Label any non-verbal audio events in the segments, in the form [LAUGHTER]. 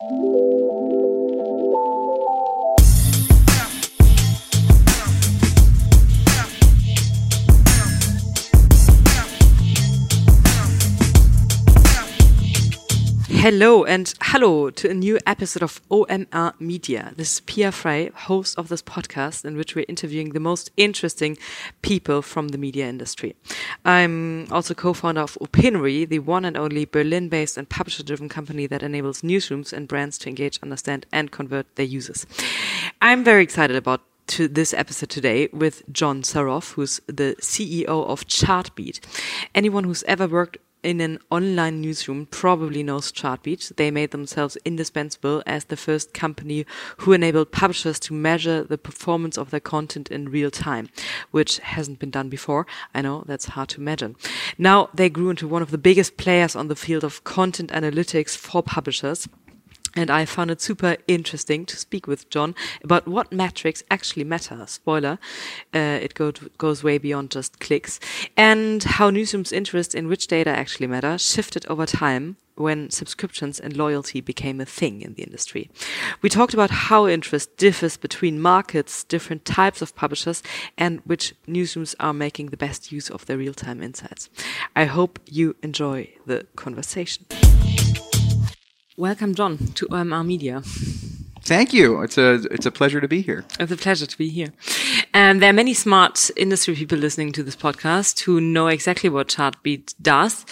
Thank you. Hello and hello to a new episode of OMR Media. This is Pia Frey, host of this podcast, in which we're interviewing the most interesting people from the media industry. I'm also co-founder of Opinary, the one and only Berlin-based and publisher-driven company that enables newsrooms and brands to engage, understand, and convert their users. I'm very excited about to this episode today with John Saroff, who's the CEO of Chartbeat. Anyone who's ever worked in an online newsroom probably knows Chartbeat. They made themselves indispensable as the first company who enabled publishers to measure the performance of their content in real time, which hasn't been done before. I know that's hard to imagine. Now they grew into one of the biggest players on the field of content analytics for publishers. And I found it super interesting to speak with John about what metrics actually matter. Spoiler, uh, it go to, goes way beyond just clicks. And how newsrooms' interest in which data actually matter shifted over time when subscriptions and loyalty became a thing in the industry. We talked about how interest differs between markets, different types of publishers, and which newsrooms are making the best use of their real-time insights. I hope you enjoy the conversation. Welcome, John, to OMR Media. Thank you. It's a it's a pleasure to be here. It's a pleasure to be here. And there are many smart industry people listening to this podcast who know exactly what Chartbeat does.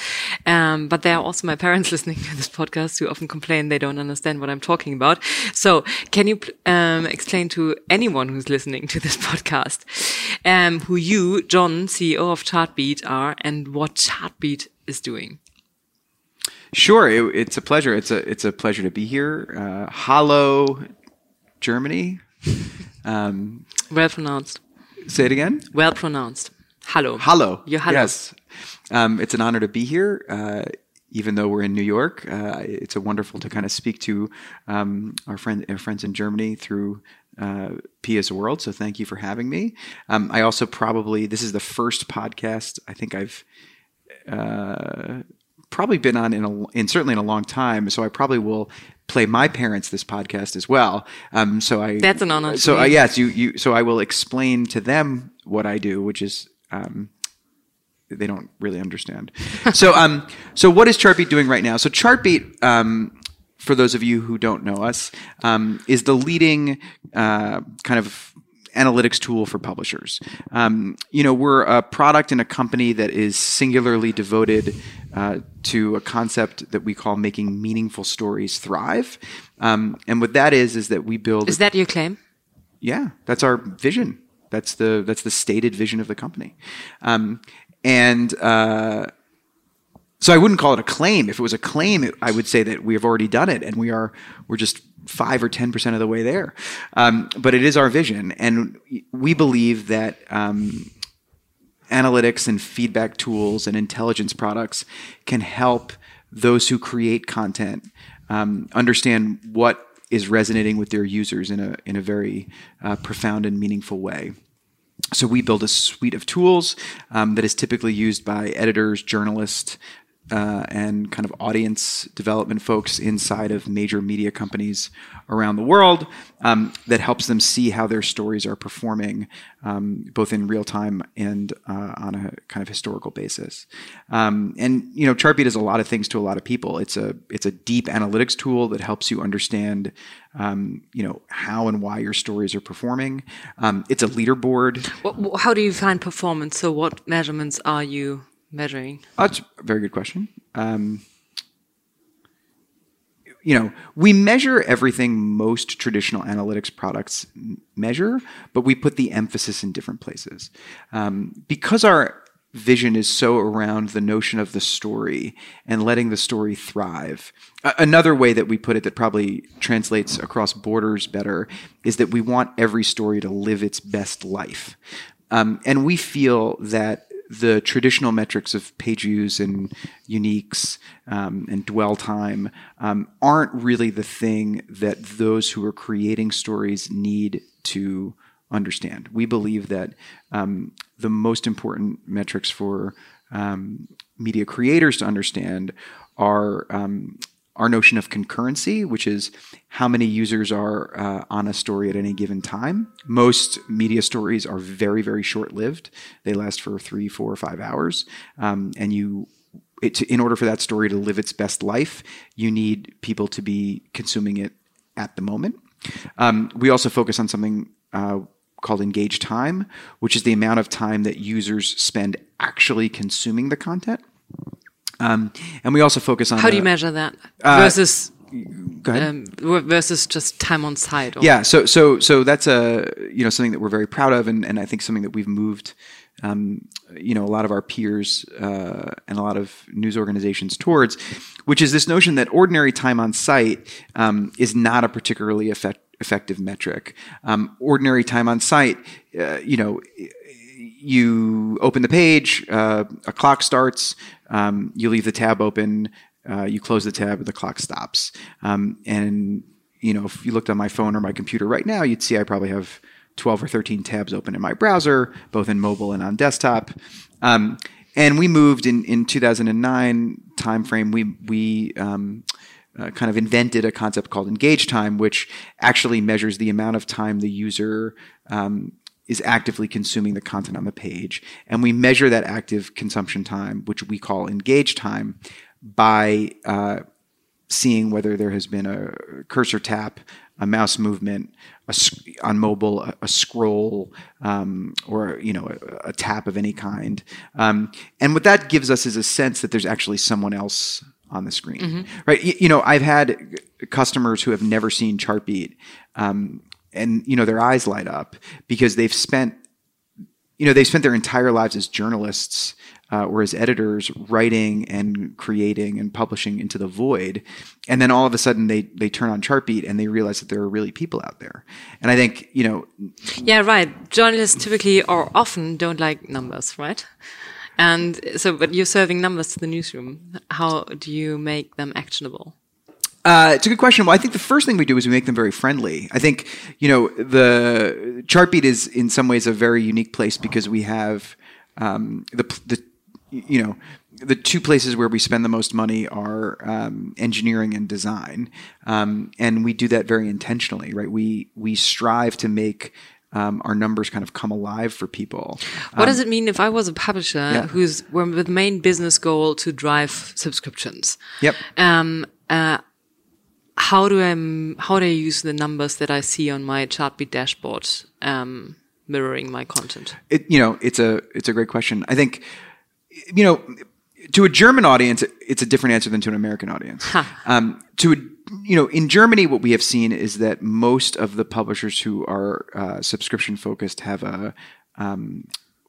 Um, but there are also my parents [LAUGHS] listening to this podcast who often complain they don't understand what I'm talking about. So can you um, explain to anyone who's listening to this [LAUGHS] podcast um, who you, John, CEO of Chartbeat, are and what Chartbeat is doing? Sure, it, it's a pleasure. It's a it's a pleasure to be here. Uh, Hallo, Germany. [LAUGHS] Um, well pronounced. Say it again. Well pronounced. Hello. Hello. Yeah, hello. Yes. Um, it's an honor to be here. Uh, even though we're in New York, uh, it's a wonderful to kind of speak to um, our friend, our friends in Germany through uh, Pia's World. So thank you for having me. Um, I also probably this is the first podcast I think I've uh, probably been on in a in certainly in a long time. So I probably will play my parents this podcast as well. Um, so I that's an honor. So uh, yes, you you. So I will explain to them what I do, which is. Um, they don't really understand. [LAUGHS] so, um, so what is Chartbeat doing right now? So, Chartbeat, um, for those of you who don't know us, um, is the leading uh, kind of analytics tool for publishers. Um, you know, we're a product and a company that is singularly devoted uh, to a concept that we call making meaningful stories thrive. Um, and what that is is that we build. Is that your claim? Yeah, that's our vision. That's the that's the stated vision of the company. Um, and uh, so I wouldn't call it a claim. If it was a claim, it, I would say that we have already done it, and we are we're just five or ten percent of the way there. Um, but it is our vision, and we believe that um, analytics and feedback tools and intelligence products can help those who create content um, understand what is resonating with their users in a in a very uh, profound and meaningful way. So we build a suite of tools um, that is typically used by editors, journalists, uh, and kind of audience development folks inside of major media companies around the world um, that helps them see how their stories are performing um, both in real time and uh, on a kind of historical basis. Um, and you know, Chartbeat does a lot of things to a lot of people. It's a it's a deep analytics tool that helps you understand um, you know how and why your stories are performing. Um, it's a leaderboard. How do you find performance? So, what measurements are you measuring? That's a very good question. Um, you know, we measure everything most traditional analytics products measure, but we put the emphasis in different places. Um, because our vision is so around the notion of the story and letting the story thrive. another way that we put it that probably translates across borders better is that we want every story to live its best life. Um, and we feel that the traditional metrics of page views and uniques um, and dwell time um, aren't really the thing that those who are creating stories need to understand. We believe that um, the most important metrics for um, media creators to understand are um, our notion of concurrency, which is how many users are uh, on a story at any given time. Most media stories are very, very short lived. They last for three, four, or five hours. Um, and you, it, in order for that story to live its best life, you need people to be consuming it at the moment. Um, we also focus on something uh, called engaged time, which is the amount of time that users spend actually consuming the content. Um, and we also focus on how do you measure that uh, versus um, versus just time on site? Or? Yeah, so so so that's a you know something that we're very proud of, and, and I think something that we've moved. Um, you know, a lot of our peers uh, and a lot of news organizations towards, which is this notion that ordinary time on site um, is not a particularly effect, effective metric. Um, ordinary time on site, uh, you know, you open the page, uh, a clock starts, um, you leave the tab open, uh, you close the tab, and the clock stops. Um, and you know, if you looked on my phone or my computer right now, you'd see I probably have 12 or 13 tabs open in my browser, both in mobile and on desktop. Um, and we moved in, in 2009 timeframe. We we um, uh, kind of invented a concept called engage time, which actually measures the amount of time the user um, is actively consuming the content on the page. And we measure that active consumption time, which we call engage time, by uh, seeing whether there has been a cursor tap, a mouse movement, a, on mobile, a, a scroll, um, or you know, a, a, tap of any kind. Um, and what that gives us is a sense that there's actually someone else on the screen, mm-hmm. right? You, you, know, I've had customers who have never seen Chartbeat, um, and you know their eyes light up because they've spent you know they've spent their entire lives as journalists uh, or as editors writing and creating and publishing into the void. And then all of a sudden they they turn on chartbeat and they realize that there are really people out there. And i think you know yeah right. Journalists typically or often don't like numbers right? And so but you're serving numbers to the newsroom. How do you make them actionable uh, it's a good question. Well, I think the first thing we do is we make them very friendly. I think you know the Chartbeat is in some ways a very unique place because we have um, the the you know the two places where we spend the most money are um, engineering and design, um, and we do that very intentionally. Right? We we strive to make um, our numbers kind of come alive for people. What um, does it mean if I was a publisher yeah. who's with main business goal to drive subscriptions? Yep. Um, uh, how do I how do I use the numbers that I see on my Chartbeat dashboard um, mirroring my content? It, you know, it's a it's a great question. I think you know to a German audience, it's a different answer than to an American audience. Huh. Um, to a, you know, in Germany, what we have seen is that most of the publishers who are uh, subscription focused have a um,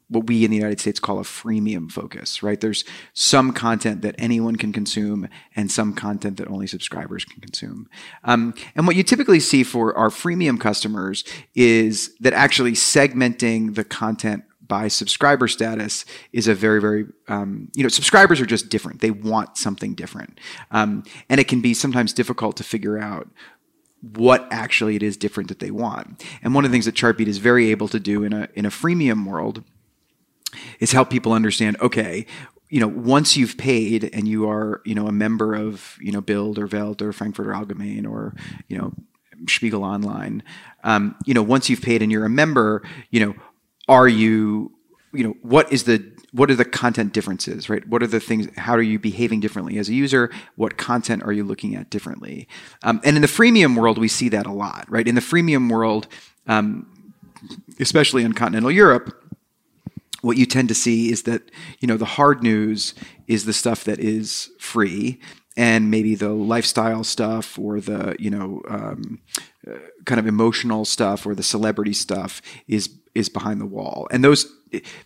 what we in the United States call a freemium focus, right? There's some content that anyone can consume and some content that only subscribers can consume. Um, and what you typically see for our freemium customers is that actually segmenting the content by subscriber status is a very, very, um, you know, subscribers are just different. They want something different. Um, and it can be sometimes difficult to figure out what actually it is different that they want. And one of the things that Chartbeat is very able to do in a, in a freemium world is help people understand okay you know once you've paid and you are you know a member of you know Bild or Welt or Frankfurter Allgemein or you know Spiegel Online um, you know once you've paid and you're a member you know are you you know what is the what are the content differences right? What are the things how are you behaving differently as a user? What content are you looking at differently? Um, and in the freemium world we see that a lot right? In the freemium world um, especially in continental europe what you tend to see is that you know the hard news is the stuff that is free and maybe the lifestyle stuff or the you know um, uh, kind of emotional stuff or the celebrity stuff is is behind the wall. And those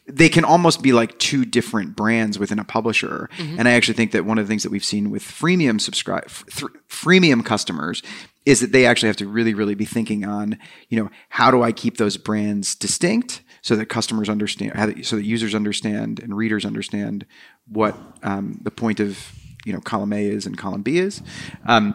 they can almost be like two different brands within a publisher. Mm-hmm. and i actually think that one of the things that we've seen with freemium subscribe th- freemium customers is that they actually have to really really be thinking on you know how do i keep those brands distinct so that customers understand, so that users understand and readers understand what um, the point of you know column A is and column B is. Um,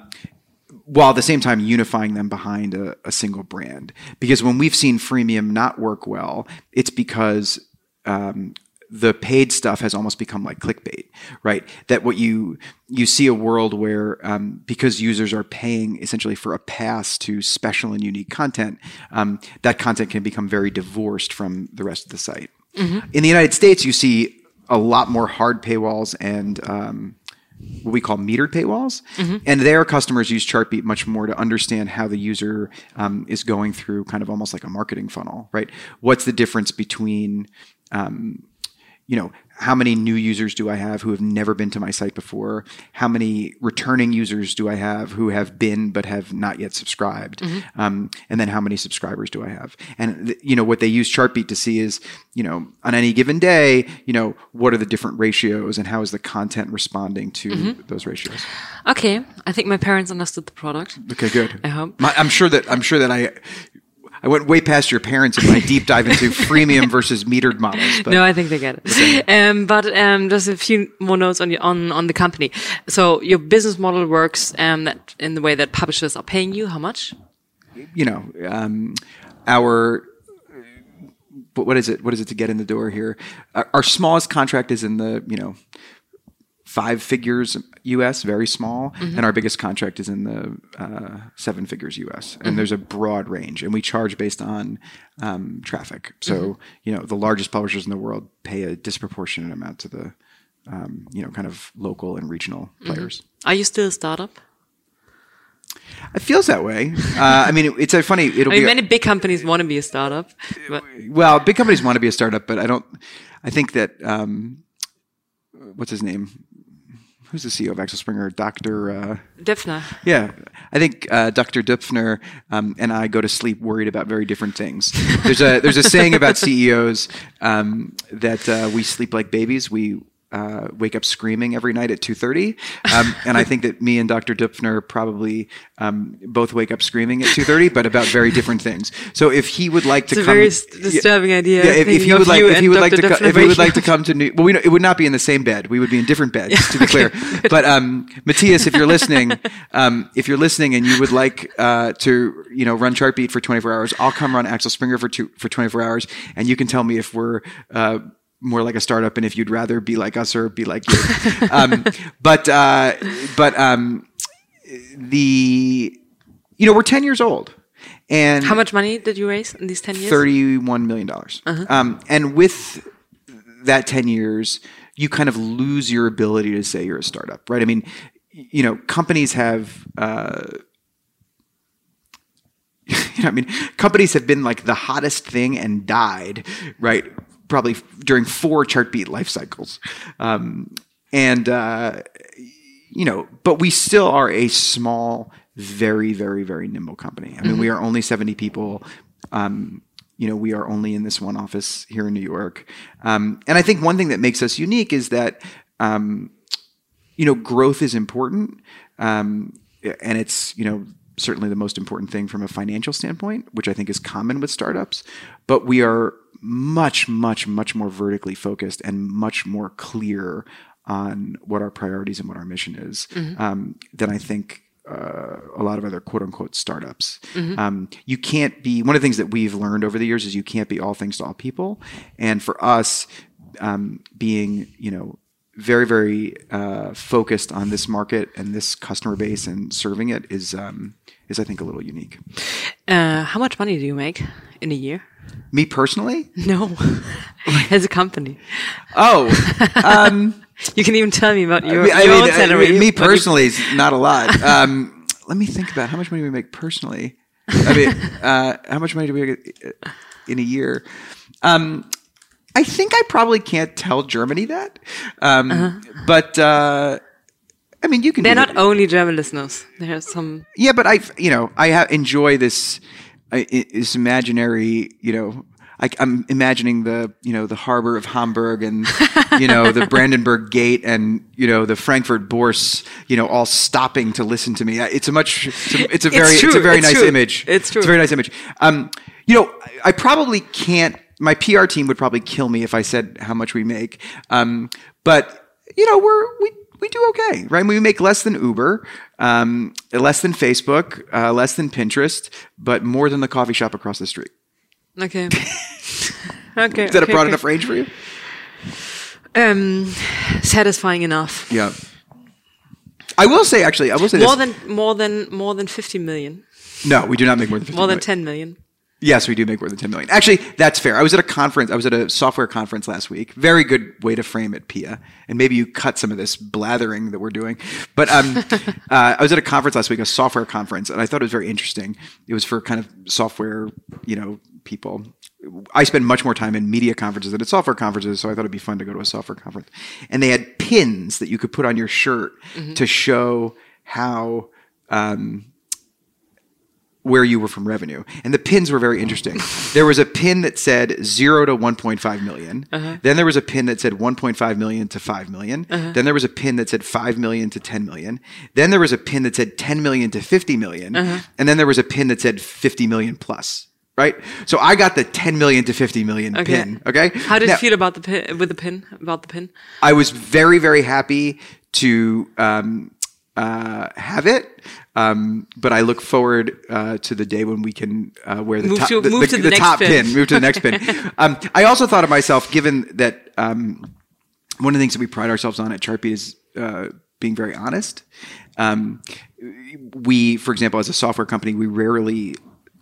while at the same time unifying them behind a, a, single brand. Because when we've seen freemium not work well, it's because um, the paid stuff has almost become like clickbait, right? That what you you see a world where um, because users are paying essentially for a pass to special and unique content, um, that content can become very divorced from the rest of the site. In the United States, you see a lot more hard paywalls and um, what we call metered paywalls. And there, customers use Chartbeat much more to understand how the user um, is going through kind of almost like a marketing funnel, right? What's the difference between um, you know, how many new users do I have who have never been to my site before? How many returning users do I have who have been but have not yet subscribed? Um, and then how many subscribers do I have? And th- you know what they use Chartbeat to see is, you know, on any given day, you know, what are the different ratios and how is the content responding to those ratios? Okay, I think my parents understood the product. Okay, good. I hope. My, I'm sure that I'm sure that I. I went way past your parents in my deep dive into [LAUGHS] freemium versus metered models. But no, I think they get it. Um, but um, just a few more notes on, your, on on the company. So your business model works um, that in the way that publishers are paying you. How much? you know, um, our but what is it? What is it to get in the door here? Our, our smallest contract is in the you know five figures US, very small, and our biggest contract is in the uh, seven figures US. And there's a broad range, and we charge based on um, traffic. So you know, the largest publishers in the world pay a disproportionate amount to the um, you know kind of local and regional players. Are you still a startup? It feels that way. Uh, I mean, it, it's a funny. It'll [LAUGHS] I mean, be many big companies want to be a startup, but well, big companies want to be a startup, but I don't. I think that um, what's his name? Who's the CEO of Axel Springer? Doctor. Uh, Döpfner. yeah, I think uh, Dr. Döpfner um, and I go to sleep worried about very different things. There's a there's a saying about CEOs um, that uh, we sleep like babies. We uh, wake up screaming every night at 2.30 um, and i think that me and dr Döpfner probably um, both wake up screaming at 2.30 but about very different things so if he would like to It's a come very s- disturbing idea. yeah, if, if he would like, if he would like to, Dr. co- if he would like to come to New, well, we know, it would not be in the same bed. We would be in different beds, [LAUGHS] to be clear. But um, Mathias, if you're listening, um, if you're listening and you would like uh, to, you know, run Chartbeat for 24 hours, I'll come run Axel Springer for two, for 24 hours, and you can tell me if we're uh, more like a startup and if you'd rather be like us or be like you. um, [LAUGHS] but uh, but um, the you know we're 10 years old. And How much money did you raise in these ten years? thirty-one million dollars. Um, and with that ten years, you kind of lose your ability to say you're a startup, right? I mean, you know, companies have. Uh, [LAUGHS] you know, I mean, companies have been like the hottest thing and died, right? Probably during four Chartbeat life cycles, um, and uh, you know, but we still are a small, very, very, very nimble company. I mean, we are only 70 people. Um, you know, we are only in this one office here in New York. Um, and I think one thing that makes us unique is that, um, you know, growth is important. Um, and it's, you know, certainly the most important thing from a financial standpoint, which I think is common with startups. But we are much, much, much more vertically focused and much more clear on what our priorities and what our mission is um, than I think uh, a lot of other quote unquote startups. Um, you can't be, one of the things that we've learned over the years is you can't be all things to all people. And for us, um, being, you know, very, very uh, focused on this market and this customer base and serving it is, um, is I think a little unique. Uh, how much money do you make in a year? Me personally? No, [LAUGHS] as a company. Oh, um, [LAUGHS] You can even tell me about your, I your mean, own uh, salary. me what you- personally is not a lot. Um, [LAUGHS] let me think about how much money we make personally. I mean, uh, how much money do we make uh, in a year? Um, I think I probably can't tell Germany that, um, but uh, I mean, you can. They're not that. only German listeners. There's some. Yeah, but I, you know, I ha- enjoy this, I i- this imaginary, you know. I, I'm imagining the, you know, the harbor of Hamburg and, you know, the [LAUGHS] Brandenburg Gate and, you know, the Frankfurt Bourse, you know, all stopping to listen to me. It's a much, it's a, it's a very, it's, true, a very it's nice true. image. It's true. It's a very nice image. Um, you know, I, I probably can't. My PR team would probably kill me if I said how much we make. Um, but you know, we're we we do okay, right? We make less than Uber, um, less than Facebook, uh, less than Pinterest, but more than the coffee shop across the street. Okay. [LAUGHS] okay. Is that okay, a broad okay. enough range for you? Um, satisfying enough. Yeah. I will say, actually, I will say More this. than more than more than 50 million. no, we do not make more than 50 More than million. 10 million. Yes, we do make more than 10 million. Actually, that's fair. I was at a conference. I was at a software conference last week. Very good way to frame it, Pia. And maybe you cut some of this blathering that we're doing. But um, [LAUGHS] uh, I was at a conference last week, a software conference, and I thought it was very interesting. It was for kind of software, you know, people. I spend much more time in media conferences than at software conferences, so I thought it'd be fun to go to a software conference. And they had pins that you could put on your shirt to show how um, where you were from revenue. And the pins were very interesting. there was a pin that said zero to 1.5 million. Then there was a pin that said 1.5 million to 5 million. Then there was a pin that said 5 million to 10 million. Then there was a pin that said 10 million to 50 million. And then there was a pin that said 50 million plus. Right, so I got the 10 million to 50 million Okay. pin. Okay, How did Now- you feel about the pin, with the pin? About the pin? I was very, very happy to um, uh, have it. Um, but I look forward uh, to the day when we can uh, wear the Move top, to- the, move the- to the the next top pin. pin. Move to the next pin. [LAUGHS] Um, I also thought of myself, given that um, one of the things that we pride ourselves on at Chartbeat is uh, being very honest. Um, we, for example, as a software company, we rarely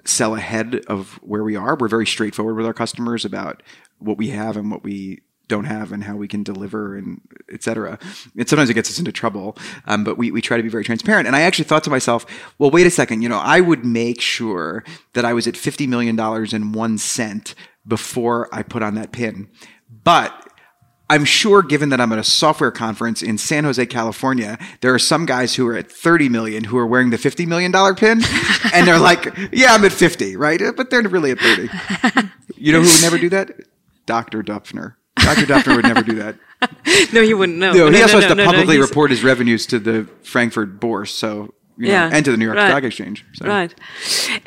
sell ahead of where we are. We're very straightforward with our customers about what we have and what we don't have and how we can deliver and et cetera. And sometimes it gets us into trouble, um, but we, we try to be very transparent. And I actually thought to myself, well, wait a second, you know, I would make sure that I was at $50 million and one cent before I put on that pin. But I'm sure, given that I'm at a software conference in San Jose, California, there are some guys who are at 30 million who are wearing the 50 million dollar pin, [LAUGHS] and they're like, "Yeah, I'm at 50, right?" But they're really at 30. You know who would never do that? Dr. Döpfner. Dr. Döpfner would never do that. [LAUGHS] No, he wouldn't. No, No, he also no, has to publicly report his revenues to the Frankfurt Bourse, so you know, Yeah, and to the New York right. Stock Exchange. So. Right.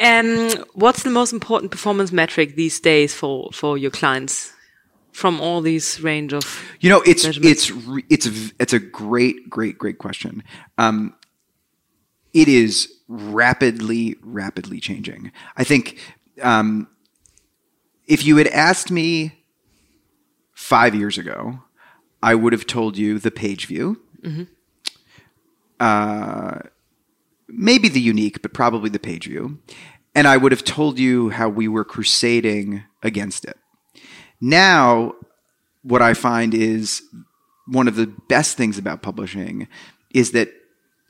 Um, what's the most important performance metric these days for for your clients from all these range of? You know, it's measurements? it's it's it's a great, great, great question. Um, it is rapidly, rapidly changing. I think um, if you had asked me five years ago, I would have told you the page view. Uh, maybe the unique, but probably the page view. And I would have told you how we were crusading against it. Now, what I find is one of the best things about publishing is that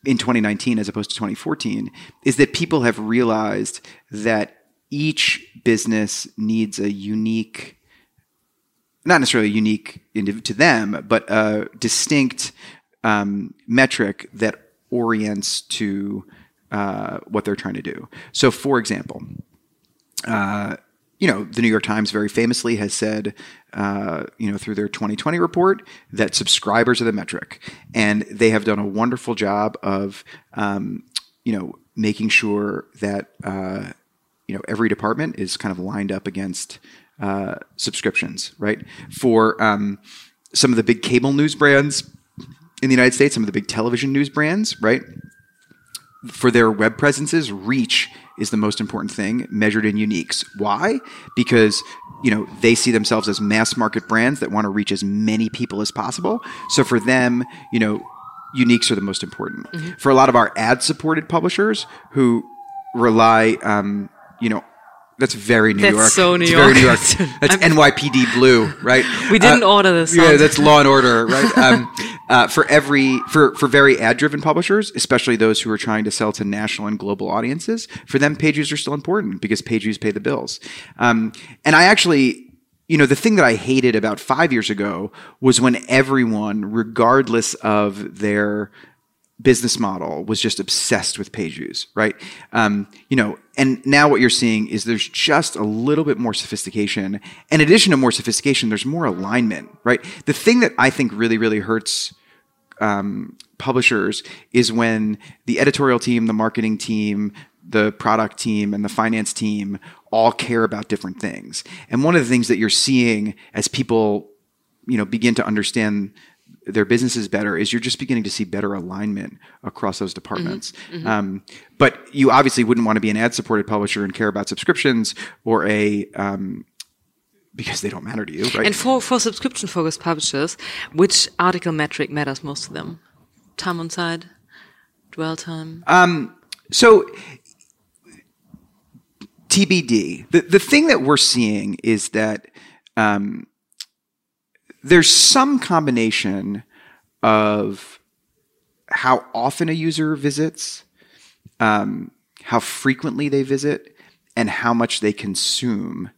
in 2019 as opposed to 2014 is that people have realized that each business needs a unique not necessarily unique to them but a distinct um, metric that orients to uh, what they're trying to do. So for example uh, you know, the New York Times very famously has said, uh, you know, through their 2020 report that subscribers are the metric, and they have done a wonderful job of, um, you know, making sure that uh, you know every department is kind of lined up against uh, subscriptions, right? For um, some of the big cable news brands in the United States, some of the big television news brands, right? for their web presences, reach is the most important thing measured in uniques. Why? Because you know they see themselves as mass market brands that want to reach as many people as possible. So for them, you know, uniques are the most important. For a lot of our ad-supported publishers who rely, um, you know. That's very New That's York. so New It's York. Very New York. [LAUGHS] That's NYPD Blue, right? We didn't Uh, order this. Yeah, that's Law and Order, right? Um, [LAUGHS] uh, for every for for very ad driven publishers, especially those who are trying to sell to national and global audiences, for them page views are still important because page views pay the bills. Um, and I actually, you know, the thing that I hated about five years ago was when everyone, regardless of their business model was just obsessed with page views, right? Um, you know, and now what you're seeing is there's just a little bit more sophistication. In addition to more sophistication, there's more alignment, right? The thing that I think really, really hurts um, publishers is when the editorial team, the marketing team, the product team, and the finance team all care about different things. And one of the things that you're seeing as people, you know, begin to understand their businesses better is you're just beginning to see better alignment across those departments. Um, but you obviously wouldn't want to be an ad-supported publisher and care about subscriptions, or a um, because they don't matter to you, right? And for, for subscription focused publishers, which article metric matters most to them? Time on site, dwell time? Um, so TBD. The the thing that we're seeing is that um, there's some combination of how often a user visits, um, how frequently they visit, and how much they consume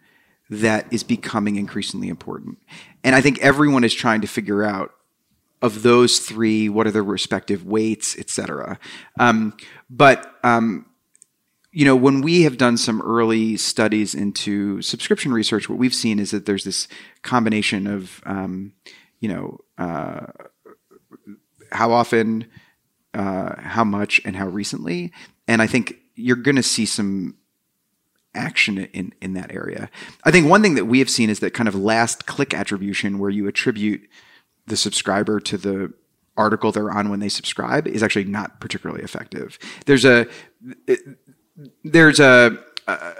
that is becoming increasingly important. And I think everyone is trying to figure out of those three, what are their respective weights, et cetera. Um, but um, you know, when we have done some early studies into subscription research, what we've seen is that there's this combination of, um, you know, uh, how often, uh, how much, and how recently. And I think you're going to see some action in in that area. I think one thing that we have seen is that kind of last click attribution, where you attribute the subscriber to the article they're on when they subscribe, is actually not particularly effective. There's a there's a, a,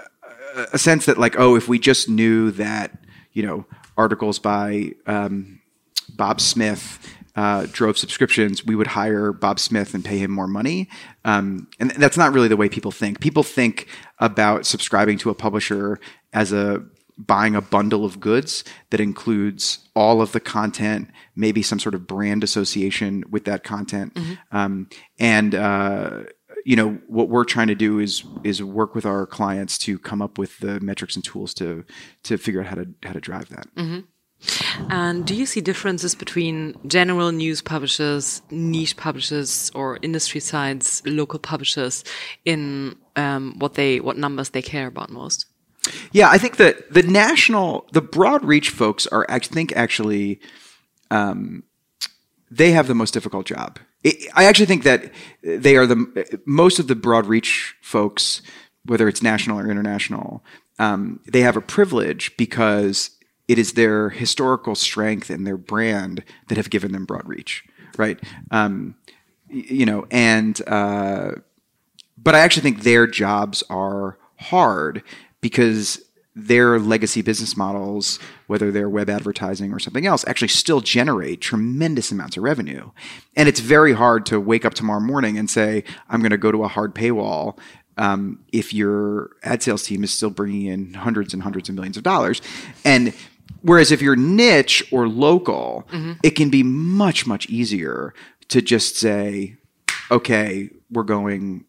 a sense that like oh if we just knew that you know articles by um, Bob Smith uh, drove subscriptions, we would hire Bob Smith and pay him more money. Um, and that's not really the way people think. People think about subscribing to a publisher as a buying a bundle of goods that includes all of the content, maybe some sort of brand association with that content, mm-hmm. um, and uh, you know what we're trying to do is is work with our clients to come up with the metrics and tools to to figure out how to how to drive that. Mm-hmm. And do you see differences between general news publishers, niche publishers, or industry sides, local publishers, in um, what they what numbers they care about most? Yeah, I think that the national, the broad reach folks are, I think, actually, um, they have the most difficult job I actually think that they are the most of the broad reach folks, whether it's national or international, um, they have a privilege because it is their historical strength and their brand that have given them broad reach, right? Um, you know, and uh, but I actually think their jobs are hard because their legacy business models, whether they're web advertising or something else, actually still generate tremendous amounts of revenue. And it's very hard to wake up tomorrow morning and say, I'm going to go to a hard paywall um, if your ad sales team is still bringing in hundreds and hundreds of millions of dollars. And whereas if you're niche or local, mm-hmm. it can be much, much easier to just say, okay, we're going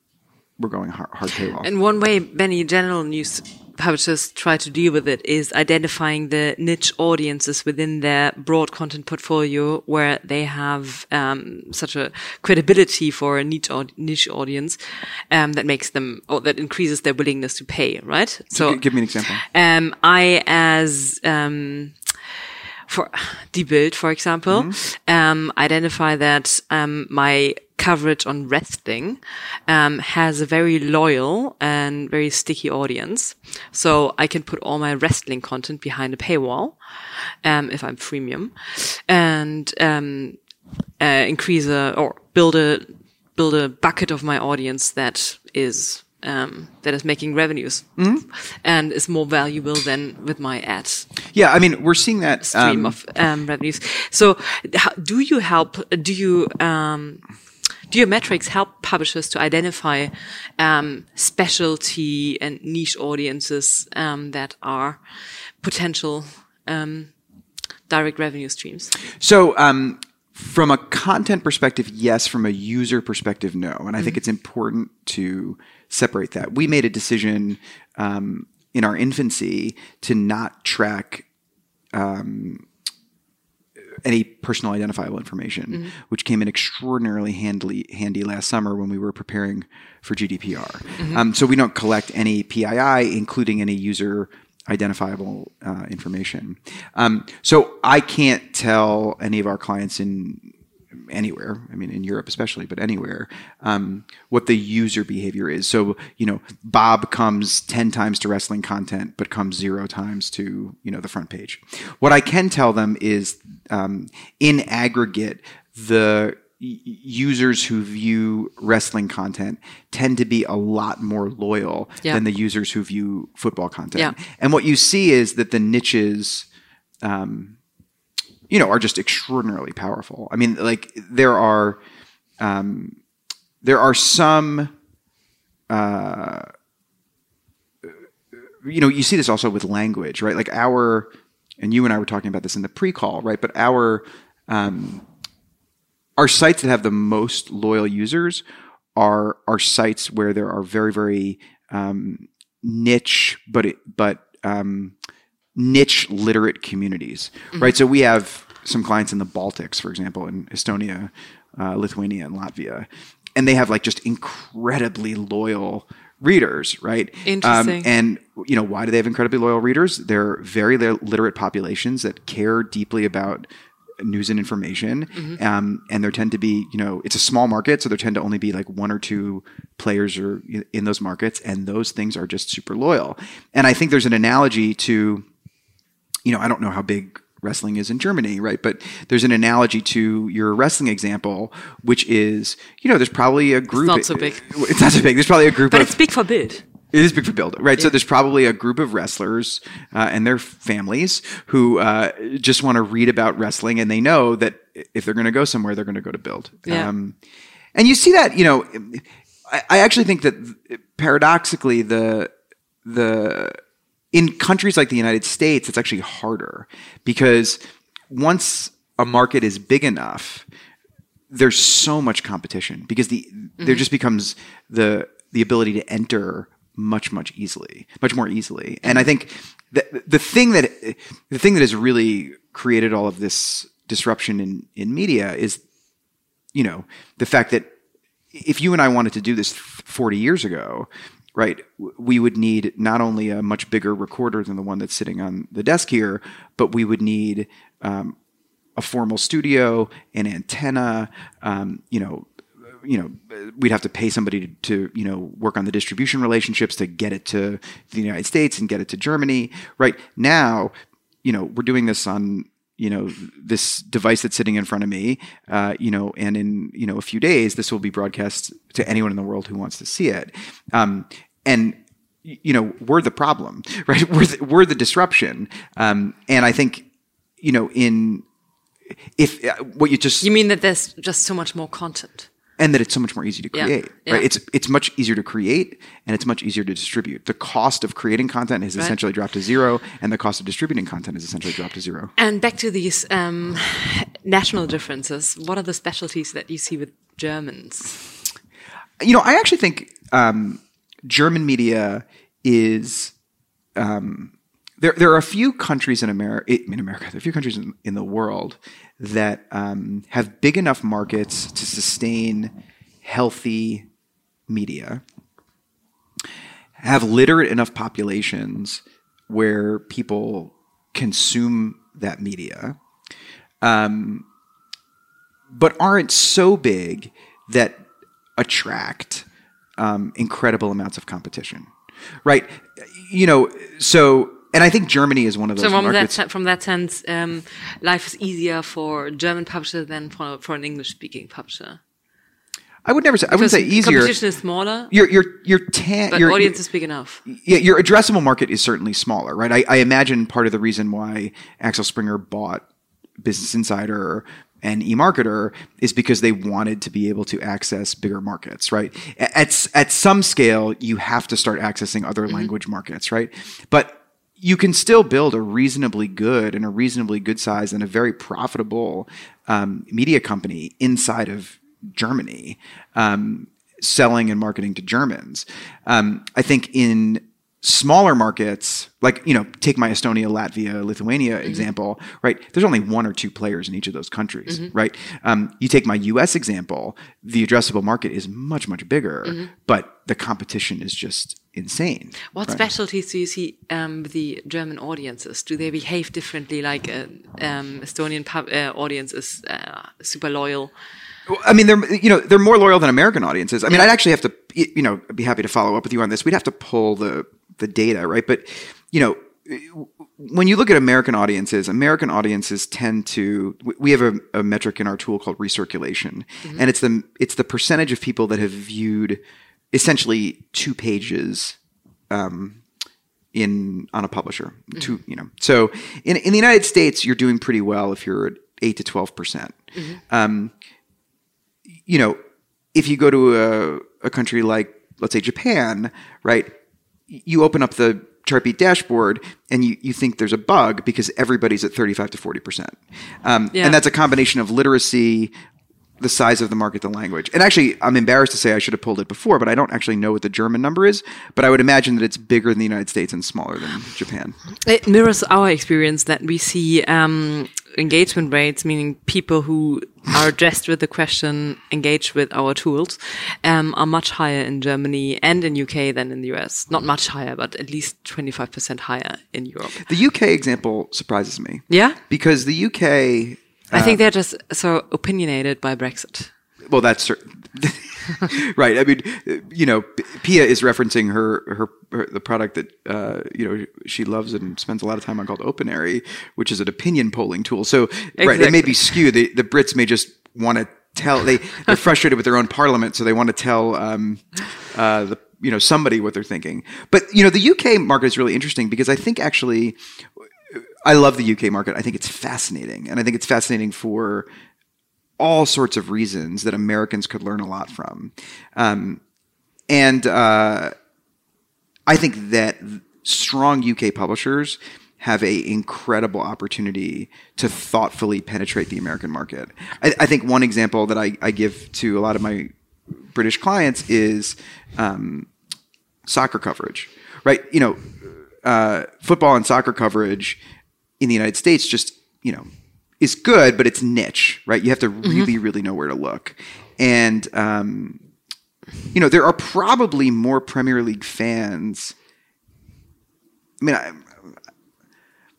we're going hard, hard paywall. And one way many general news publishers try to deal with it is identifying the niche audiences within their broad content portfolio where they have um, such a credibility for a niche, niche audience um, that makes them or that increases their willingness to pay. Right. So, give me an example. Um, I as um, for [SIGHS] Die Bild, for example, mm-hmm. um, identify that um, my coverage on wrestling um, has a very loyal and very sticky audience. So I can put all my wrestling content behind a paywall um, if I'm freemium, and um, uh, increase a or build a build a bucket of my audience that is um, that is making revenues mm-hmm. and is more valuable than with my ads. Yeah, I mean, we're seeing that stream um, of um, revenues. So, how, do you help? Do you um, do your metrics help publishers to identify um, specialty and niche audiences um, that are potential direct revenue streams? So from a content perspective, yes. From a user perspective, no. And I mm-hmm. think it's important to separate that. We made a decision um, in our infancy to not track um, any personal identifiable information, mm-hmm. which came in extraordinarily handy, handy last summer when we were preparing for GDPR. Mm-hmm. Um, so we don't collect any PII, including any user identifiable uh, information. Um, so I can't tell any of our clients in anywhere, I mean, in Europe especially, but anywhere, um, what the user behavior is. So, you know, Bob comes 10 times to wrestling content, but comes zero times to, you know, the front page. What I can tell them is um, in aggregate, the users who view wrestling content tend to be a lot more loyal Yeah. than the users who view football content. Yeah. And what you see is that the niches, um, you know, are just extraordinarily powerful. I mean, like there are, um, there are some, uh, you know, you see this also with language, right? Like our, and you and I were talking about this in the pre-call, right? But our, um, our sites that have the most loyal users are are sites where there are very very um, niche, but it, but um, niche literate communities, right? So we have some clients in the Baltics, for example, in Estonia, uh, Lithuania, and Latvia, and they have like just incredibly loyal readers, right? Interesting. Um, and you know why do they have incredibly loyal readers? They're very literate populations that care deeply about news and information, um, and there tend to be you know it's a small market, so there tend to only be like one or two players or in those markets, and those things are just super loyal. And I think there's an analogy to you know, I don't know how big wrestling is in Germany, right? But there's an analogy to your wrestling example, which is, you know, there's probably a group. not so big. [LAUGHS] It's not so big. There's probably a group But of. it's big for Bild. It is big for Bild, right? So there's probably a group of wrestlers uh, and their families who uh, just want to read about wrestling, and they know that if they're going to go somewhere, they're going to go to Bild. Yeah. Um, and you see that, you know, I, I actually think that paradoxically, the the in countries like the United States, it's actually harder because once a market is big enough, there's so much competition because the there mm-hmm. just becomes the the ability to enter much much easily much more easily. And i mm-hmm. think the the thing that the thing that has really created all of this disruption in in media is you know the fact that if you and I wanted to do this 40 years ago, right, we would need not only a much bigger recorder than the one that's sitting on the desk here, but we would need um, a formal studio, an antenna, um, you know. You know, we'd have to pay somebody to, to, you know, work on the distribution relationships to get it to the United States and get it to Germany. Right now, you know, we're doing this on you know this device that's sitting in front of me uh, you know and in you know a few days this will be broadcast to anyone in the world who wants to see it. Um, and you know we're the problem [LAUGHS] right? We're the, we're the disruption. Um, and i think you know in if uh, what you just You mean that there's just so much more content? And that it's so much more easy to create yeah. right it's it's much easier to create and it's much easier to distribute the cost of creating content has Right. essentially dropped to zero and the cost of distributing content has essentially dropped to zero And back to these um, national differences. What are the specialties that you see with Germans? you know, I actually think um, German media is. Um, there, there are a few countries in America, in America, there are a few countries in, in the world that um, have big enough markets to sustain healthy media, have literate enough populations where people consume that media, um, but aren't so big that attract um, incredible amounts of competition, right? You know, so and I think Germany is one of those So from that, markets. sen- from that sense, um, life is easier for a German publisher than for, for an English-speaking publisher. I would never say I wouldn't say Because easier. Competition is smaller, Your your your tan, but your, audience is big enough. yeah, your addressable market is certainly smaller, right? I, I imagine part of the reason why Axel Springer bought Business Insider and eMarketer is because they wanted to be able to access bigger markets, right? At at some scale, you have to start accessing other language markets, right? But you can still build a reasonably good and a reasonably good size and a very profitable um, media company inside of Germany, um, selling and marketing to Germans. Um, I think in smaller markets, like you know, take my Estonia, Latvia, Lithuania example, right? There's only one or two players in each of those countries, right? Um, you take my U.S. example, the addressable market is much much bigger, but the competition is just insane. What right? specialties do you see um, the German audiences? Do they behave differently? Like uh, um, Estonian pub, uh, audience is uh, super loyal. I mean, they're you know they're more loyal than American audiences. I mean, I'd actually have to you know be happy to follow up with you on this. We'd have to pull the the data, right? But you know, when you look at American audiences, American audiences tend to. We have a, a metric in our tool called recirculation, and it's the it's the percentage of people that have viewed essentially two pages um, in on a publisher. Two, you know. So in in the United States, you're doing pretty well if you're at eight to twelve percent. Um, you know, if you go to a, a country like let's say Japan, right? You open up the Chartbeat dashboard and you, you think there's a bug because everybody's at 35 to 40%. Um, Yeah. And that's a combination of literacy, the size of the market, the language. And actually, I'm embarrassed to say I should have pulled it before, but I don't actually know what the German number is. But I would imagine that it's bigger than the United States and smaller than Japan. It mirrors our experience that we see um, engagement rates, meaning people who are addressed with the question, engage with our tools, um, are much higher in Germany and in UK than in the US. Not much higher, but at least 25% higher in Europe. The UK example surprises me. Yeah? Because the UK, I think they're just so opinionated by Brexit. well, that's cer- [LAUGHS] right. I mean, you know, Pia is referencing her, her, her the product that uh, you know she loves and spends a lot of time on called Opinary, which is an opinion polling tool. So, right, it may be skewed. The, the Brits may just want to tell they they're [LAUGHS] frustrated with their own parliament, so they want to tell um, uh, the you know somebody what they're thinking. But you know, the UK market is really interesting because I think actually. I love the UK market. I think it's fascinating, and I think it's fascinating for all sorts of reasons that Americans could learn a lot from. Um, and uh, I think that strong UK publishers have a incredible opportunity to thoughtfully penetrate the American market. I, I think one example that I, I give to a lot of my British clients is um, soccer coverage, right? You know, uh, football and soccer coverage in the United States just, you know, is good, but it's niche, right? You have to really, really know where to look. And, um, you know, there are probably more Premier League fans. I mean, I,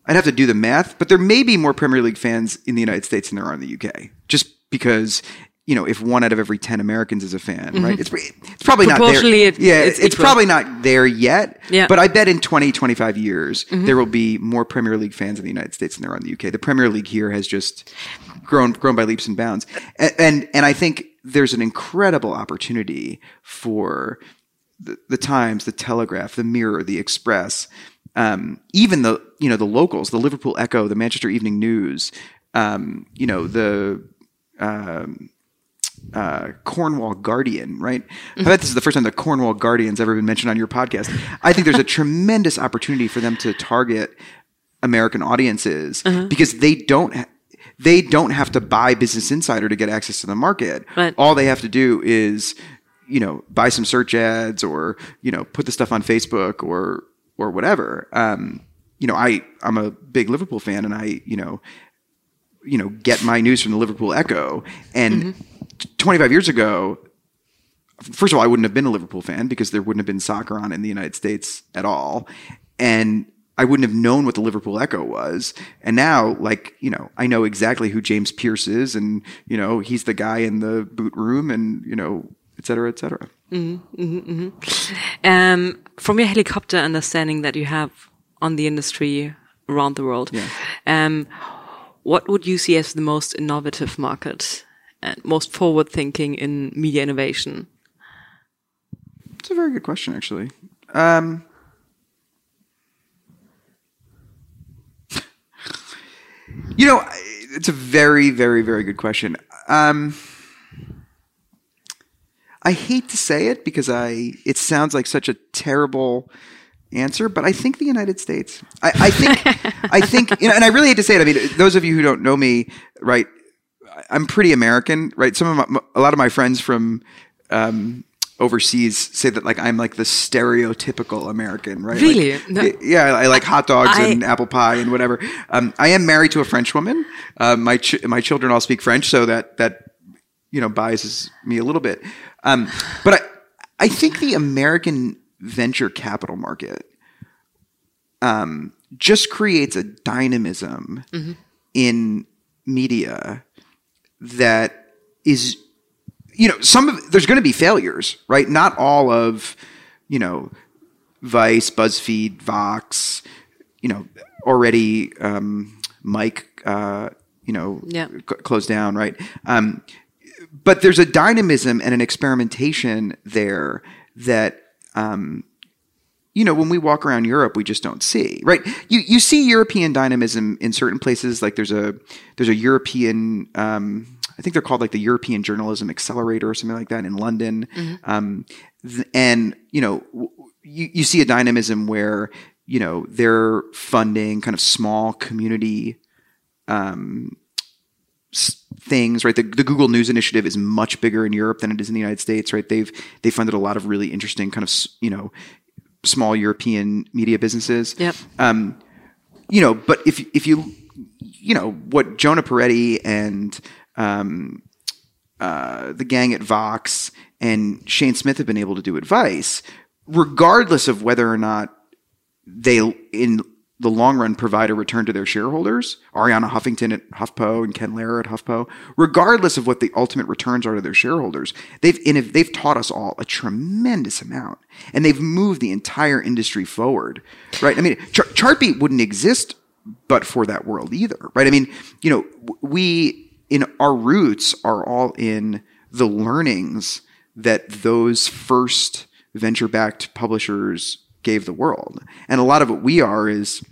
I'd have to do the math, but there may be more Premier League fans in the United States than there are in the UK, just because. You know, if one out of every ten Americans is a fan, right? It's it's probably not there. It- yeah, it's it's, probably not there yet. Yeah. But I bet in 20, 25 years, there will be more Premier League fans in the United States than there are in the UK. The Premier League here has just grown grown by leaps and bounds. And and, and I think there's an incredible opportunity for the, the Times, the Telegraph, the Mirror, the Express, um, even the you know the locals, the Liverpool Echo, the Manchester Evening News, um, you know the um, uh, Cornwall Guardian, right? I bet this is the first time the Cornwall Guardian's ever been mentioned on your podcast. I think there's a [LAUGHS] tremendous opportunity for them to target American audiences because they don't. Ha- they don't have to buy Business Insider to get access to the market. Right. All they have to do is, you know, buy some search ads or you know put the stuff on Facebook or or whatever. Um, you know, I I'm a big Liverpool fan, and I you know you know get my news from the Liverpool Echo. And 25 years ago, first of all, I wouldn't have been a Liverpool fan because there wouldn't have been soccer on in the United States at all, and I wouldn't have known what the Liverpool Echo was. And now, like you know, I know exactly who James Pearce is, and you know he's the guy in the boot room, and you know, et cetera, et cetera. Um, from your helicopter understanding that you have on the industry around the world, Yeah. um, what would you see as the most innovative market and most forward thinking in media innovation? It's a very good question, actually. Um, [LAUGHS] you know, it's a very, very, very good question. Um, I hate to say it because I it sounds like such a terrible answer, but I think the United States. I, I think [LAUGHS] I think you know, and I really hate to say it. I mean, those of you who don't know me, right? I'm pretty American, right? Some of my, a lot of my friends from um, overseas say that like I'm like the stereotypical American, right? Like, Really? No. yeah, I, I like hot dogs I- and apple pie and whatever. Um, I am married to a French woman. Uh, my ch- my children all speak French, so that that you know biases me a little bit. Um, but I I think the American venture capital market um, just creates a dynamism in media that is you know some of there's going to be failures right not all of you know vice buzzfeed vox you know, already um, Mic, uh, you know, Yeah. c- closed down, right? Um, but there's a dynamism and an experimentation there that um, you know when we walk around Europe we just don't see right you you see European dynamism in certain places like there's a there's a European um, I think they're called like the European Journalism Accelerator or something like that in London um, th- and you know w- you, you see a dynamism where you know they're funding kind of small community s- things, right? The, the Google News Initiative is much bigger in Europe than it is in the United States, right? They've they funded a lot of really interesting kind of s- you know small European media businesses. Yep. Um, you know, but if if you you know what Jonah Peretti and um, uh, the gang at Vox and Shane Smith have been able to do at Vice, regardless of whether or not they in the long run provide a return to their shareholders, Arianna Huffington at HuffPo and Ken Lerer at HuffPo, regardless of what the ultimate returns are to their shareholders, they've they've taught us all a tremendous amount, and they've moved the entire industry forward, right? I mean, Char- Chartbeat wouldn't exist but for that world either, right? I mean, you know, we in our roots are all in the learnings that those first venture-backed publishers gave the world. And a lot of what we are is,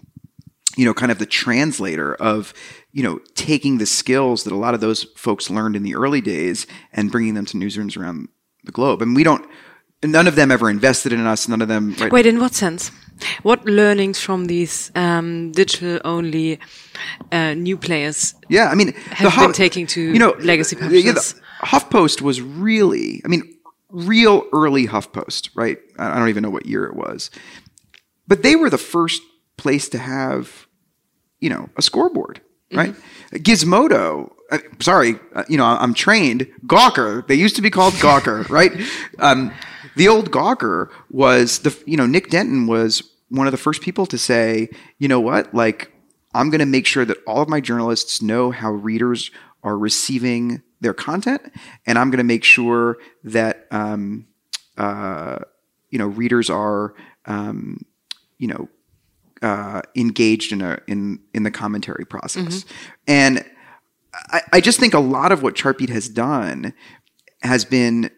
you know, kind of the translator of, you know, taking the skills that a lot of those folks learned in the early days and bringing them to newsrooms around the globe. And we don't, none of them ever invested in us. None of them, right? Wait, in what sense? What learnings from these um, digital-only uh, new players? Yeah, I mean, have been taking to you know legacy yeah, the publishers. HuffPost was really, I mean, real early HuffPost, right? I don't even know what year it was, but they were the first place to have, you know, a scoreboard, right? Gizmodo. Uh, sorry, uh, you know, I'm trained. Gawker. They used to be called Gawker, [LAUGHS] right? Um, the old Gawker was the, you know, Nick Denton was one of the first people to say, you know what, like, I'm going to make sure that all of my journalists know how readers are receiving their content, and I'm going to make sure that um, uh, you know readers are um, you know uh, engaged in a in in the commentary process. And I, I just think a lot of what Chartbeat has done has been,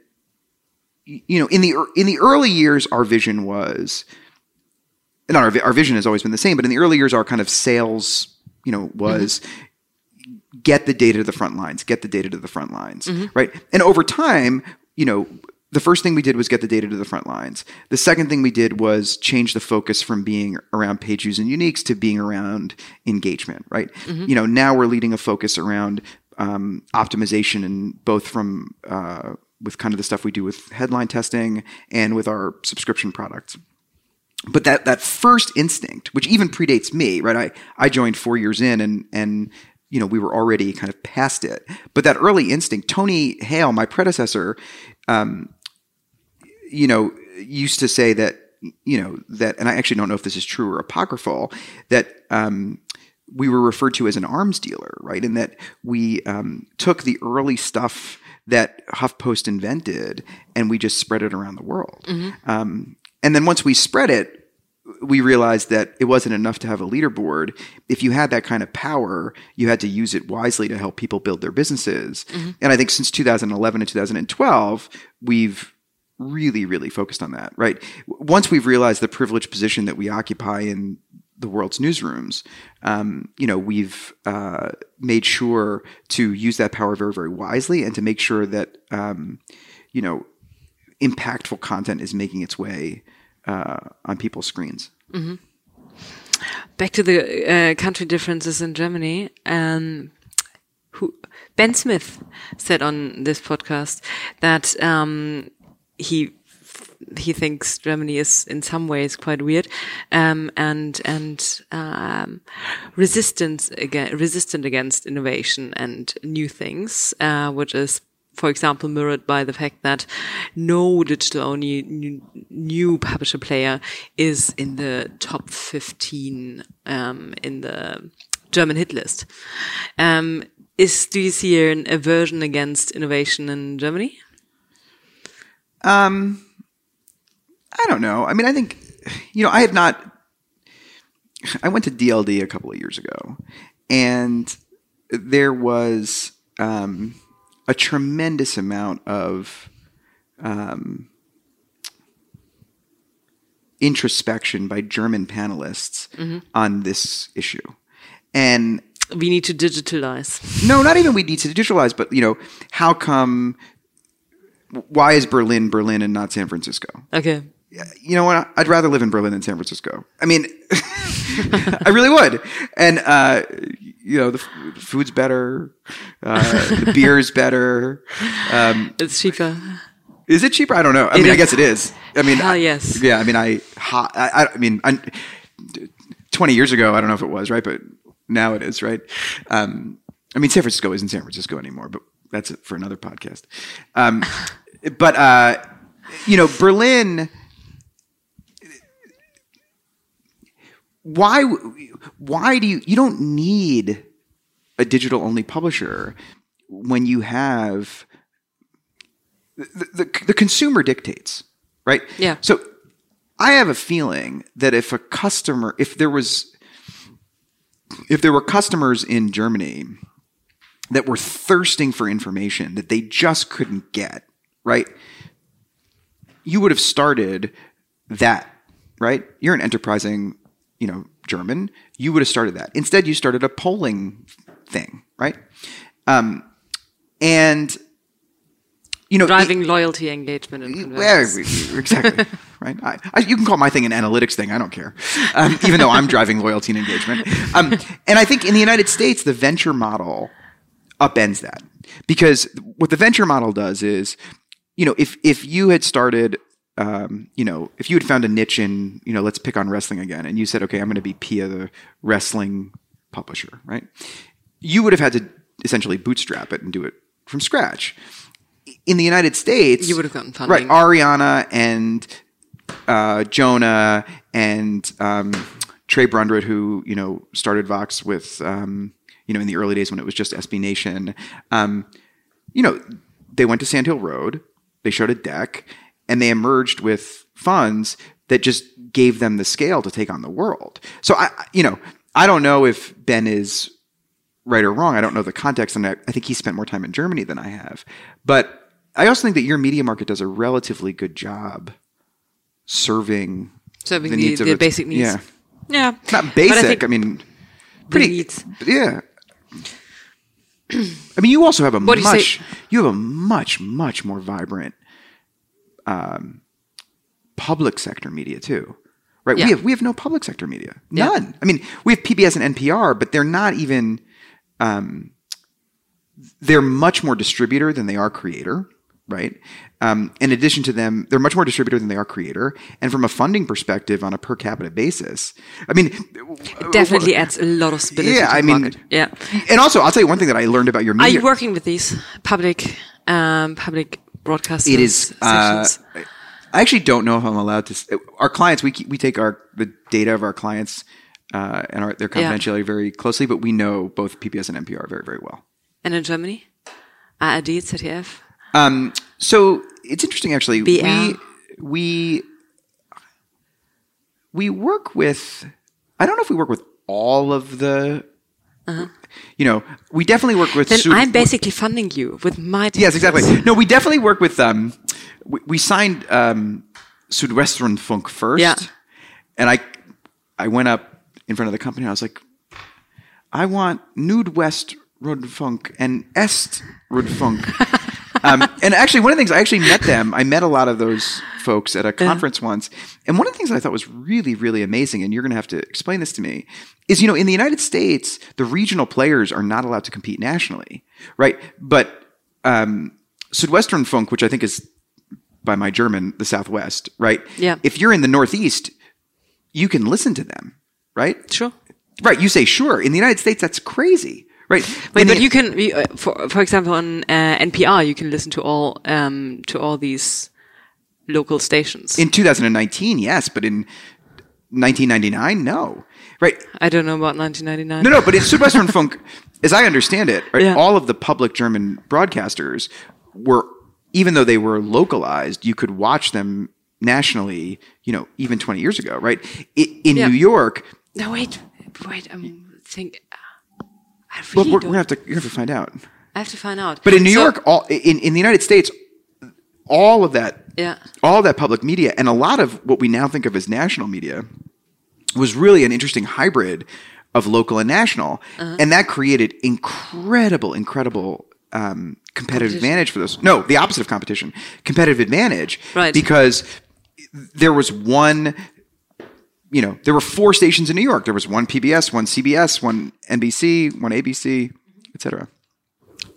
you know, in the in the early years, our vision was not our, our vision has always been the same, but in the early years, our kind of sales, you know, was get the data to the front lines, get the data to the front lines, right? And over time, you know, the first thing we did was get the data to the front lines. The second thing we did was change the focus from being around page views and uniques to being around engagement, right? You know, now we're leading a focus around um, optimization and both from uh, with kind of the stuff we do with headline testing and with our subscription products but that that first instinct, which even predates me, right? I I joined four years in, and and you know we were already kind of past it. But that early instinct, Tony Haile, my predecessor, um, you know, used to say that you know that, and I actually don't know if this is true or apocryphal, that. Um, we were referred to as an arms dealer, right? And that we um, took the early stuff that HuffPost invented and we just spread it around the world. Um, and then once we spread it, we realized that it wasn't enough to have a leaderboard. If you had that kind of power, you had to use it wisely to help people build their businesses. And I think since 2011 and 2012, we've really, really focused on that, right? Once we've realized the privileged position that we occupy in the world's newsrooms, um, you know, we've uh, made sure to use that power very, very wisely and to make sure that, um, you know, impactful content is making its way uh, on people's screens. Back to the uh, country differences in Germany. Um, who Ben Smith said on this podcast that um, he he thinks Germany is in some ways quite weird um, and and um, resistant against resistant against innovation and new things, uh, which is for example, mirrored by the fact that no digital only new, publisher player is in the top 15 um, in the German hit list. Um, is do you see an aversion against innovation in Germany? Um, I don't know. I mean, I think, you know, I have not, I went to DLD a couple of years ago, and there was um, a tremendous amount of um, introspection by German panelists on this issue, and We need to digitalize. no, not even we need to digitalize, but you know, how come? Why is Berlin Berlin and not San Francisco? Okay. You know what? I'd rather live in Berlin than San Francisco. I mean, [LAUGHS] I really would. And uh, you know, the, f- the food's better, uh, the [LAUGHS] beer's better. Um, It's cheaper. is it cheaper? I don't know. I mean, I guess it is. I mean, Hell I- yes. Yeah, I mean, I, I, I mean, I, twenty years ago, I don't know if it was right, but now it is right. Um, I mean, San Francisco isn't San Francisco anymore, but that's it for another podcast. Um, but uh, you know, Berlin. Why? Why do you? You don't need a digital only publisher when you have the, the, the consumer dictates, right? Yeah. So I have a feeling that if a customer, if there was, if there were customers in Germany that were thirsting for information that they just couldn't get, right? You would have started that, right? You're an enterprising, you know, German. You would have started that. Instead, you started a polling thing, right? Um, and you know, it- Driving loyalty, engagement, and conversions. exactly. [LAUGHS] right. I, I, you can call my thing an analytics thing. I don't care. Um, even though I'm driving loyalty and engagement. Um, and I think in the United States, the venture model upends that because what the venture model does is, you know, if if you had started. Um, you know, if you had found a niche in, you know, let's pick on wrestling again, and you said, okay, I'm going to be Pia, the wrestling publisher, right? You would have had to essentially bootstrap it and do it from scratch. In the United States, You would have gotten funding, right. Arianna and uh, Jonah and um, Trei Brundrett, who you know started Vox with um, you know in the early days when it was just SB Nation. Um, you know, they went to Sand Hill Road, they showed a deck, and they emerged with funds that just gave them the scale to take on the world. So I, you know, I don't know if Ben is right or wrong. I don't know the context, and I, I think he spent more time in Germany than I have. But I also think that your media market does a relatively good job serving Serving the the, needs the, of its- basic needs. Yeah, Yeah. not But I basic. I, mean, pretty. needs. Yeah. [CLEARS THROAT] I mean, you also have a What do you much you have a much much more vibrant um, public sector media too, right? Yeah. We have we have no public sector media, Yeah. none. I mean, we have PBS and NPR, but they're not even. Um, they're much more distributor than they are creator, right? Um, in addition to them, they're much more distributor than they are creator. And from a funding perspective, on a per capita basis, I mean, Definitely adds a lot of stability Yeah, to the I mean, market. Yeah. and also, I'll tell you one thing that I learned about your Are you working with these public um, public broadcasters? it is. Uh. I actually don't know if I'm allowed to. Our clients, we we take our the data of our clients uh, and our, their Yeah. confidentiality very closely, but we know both PBS and NPR very very well. and in Germany, ARD, ZDF. Um, so it's interesting, actually. BR. We we we work with. I don't know if we work with all of the. You know, we definitely work with. Then Su- I'm basically funding you with my. Yes, exactly. No, we definitely work with. Um, we, we signed um, Südwestern Funk first, Yeah. and I, I went up in front of the company. and I was like, I want Nordwest Rundfunk and Est Rundfunk. [LAUGHS] um, and actually, one of the things I actually met them. I met a lot of those folks at a conference once, and one of the things I thought was really, really amazing. And you're going to have to explain this to me. Is you know in the United States, the regional players are not allowed to compete nationally, right? But um, Südwestern Funk, which I think is by my German, the Southwest, right? Yeah. If you're in the Northeast, you can listen to them, right? Sure. Right. You say sure. In the United States, that's crazy, right? Wait, but the- you can, you, uh, for for example, on uh, NPR, you can listen to all um, to all these local stations. in 2019, yes, but in 1999, no, right? I don't know about 1999. No, no, but in Südwestern Funk, [LAUGHS] as I understand it, right, Yeah. all of the public German broadcasters were, even though they were localized, you could watch them nationally, you know, even 20 years ago, right? I, in Yeah. New York, No, wait, wait. I'm think. I really we're, we're don't. gonna have to you have to find out. I have to find out. But in New So- York, all in, in the United States, all of that, Yeah. all that public media, and a lot of what we now think of as national media, was really an interesting hybrid of local and national, Uh-huh. and that created incredible, incredible. Um, competitive advantage for those. No, the opposite of competition. Competitive advantage. Right. Because there was one you know, there were four stations in New York. There was one PBS, one CBS, one NBC, one ABC, etc.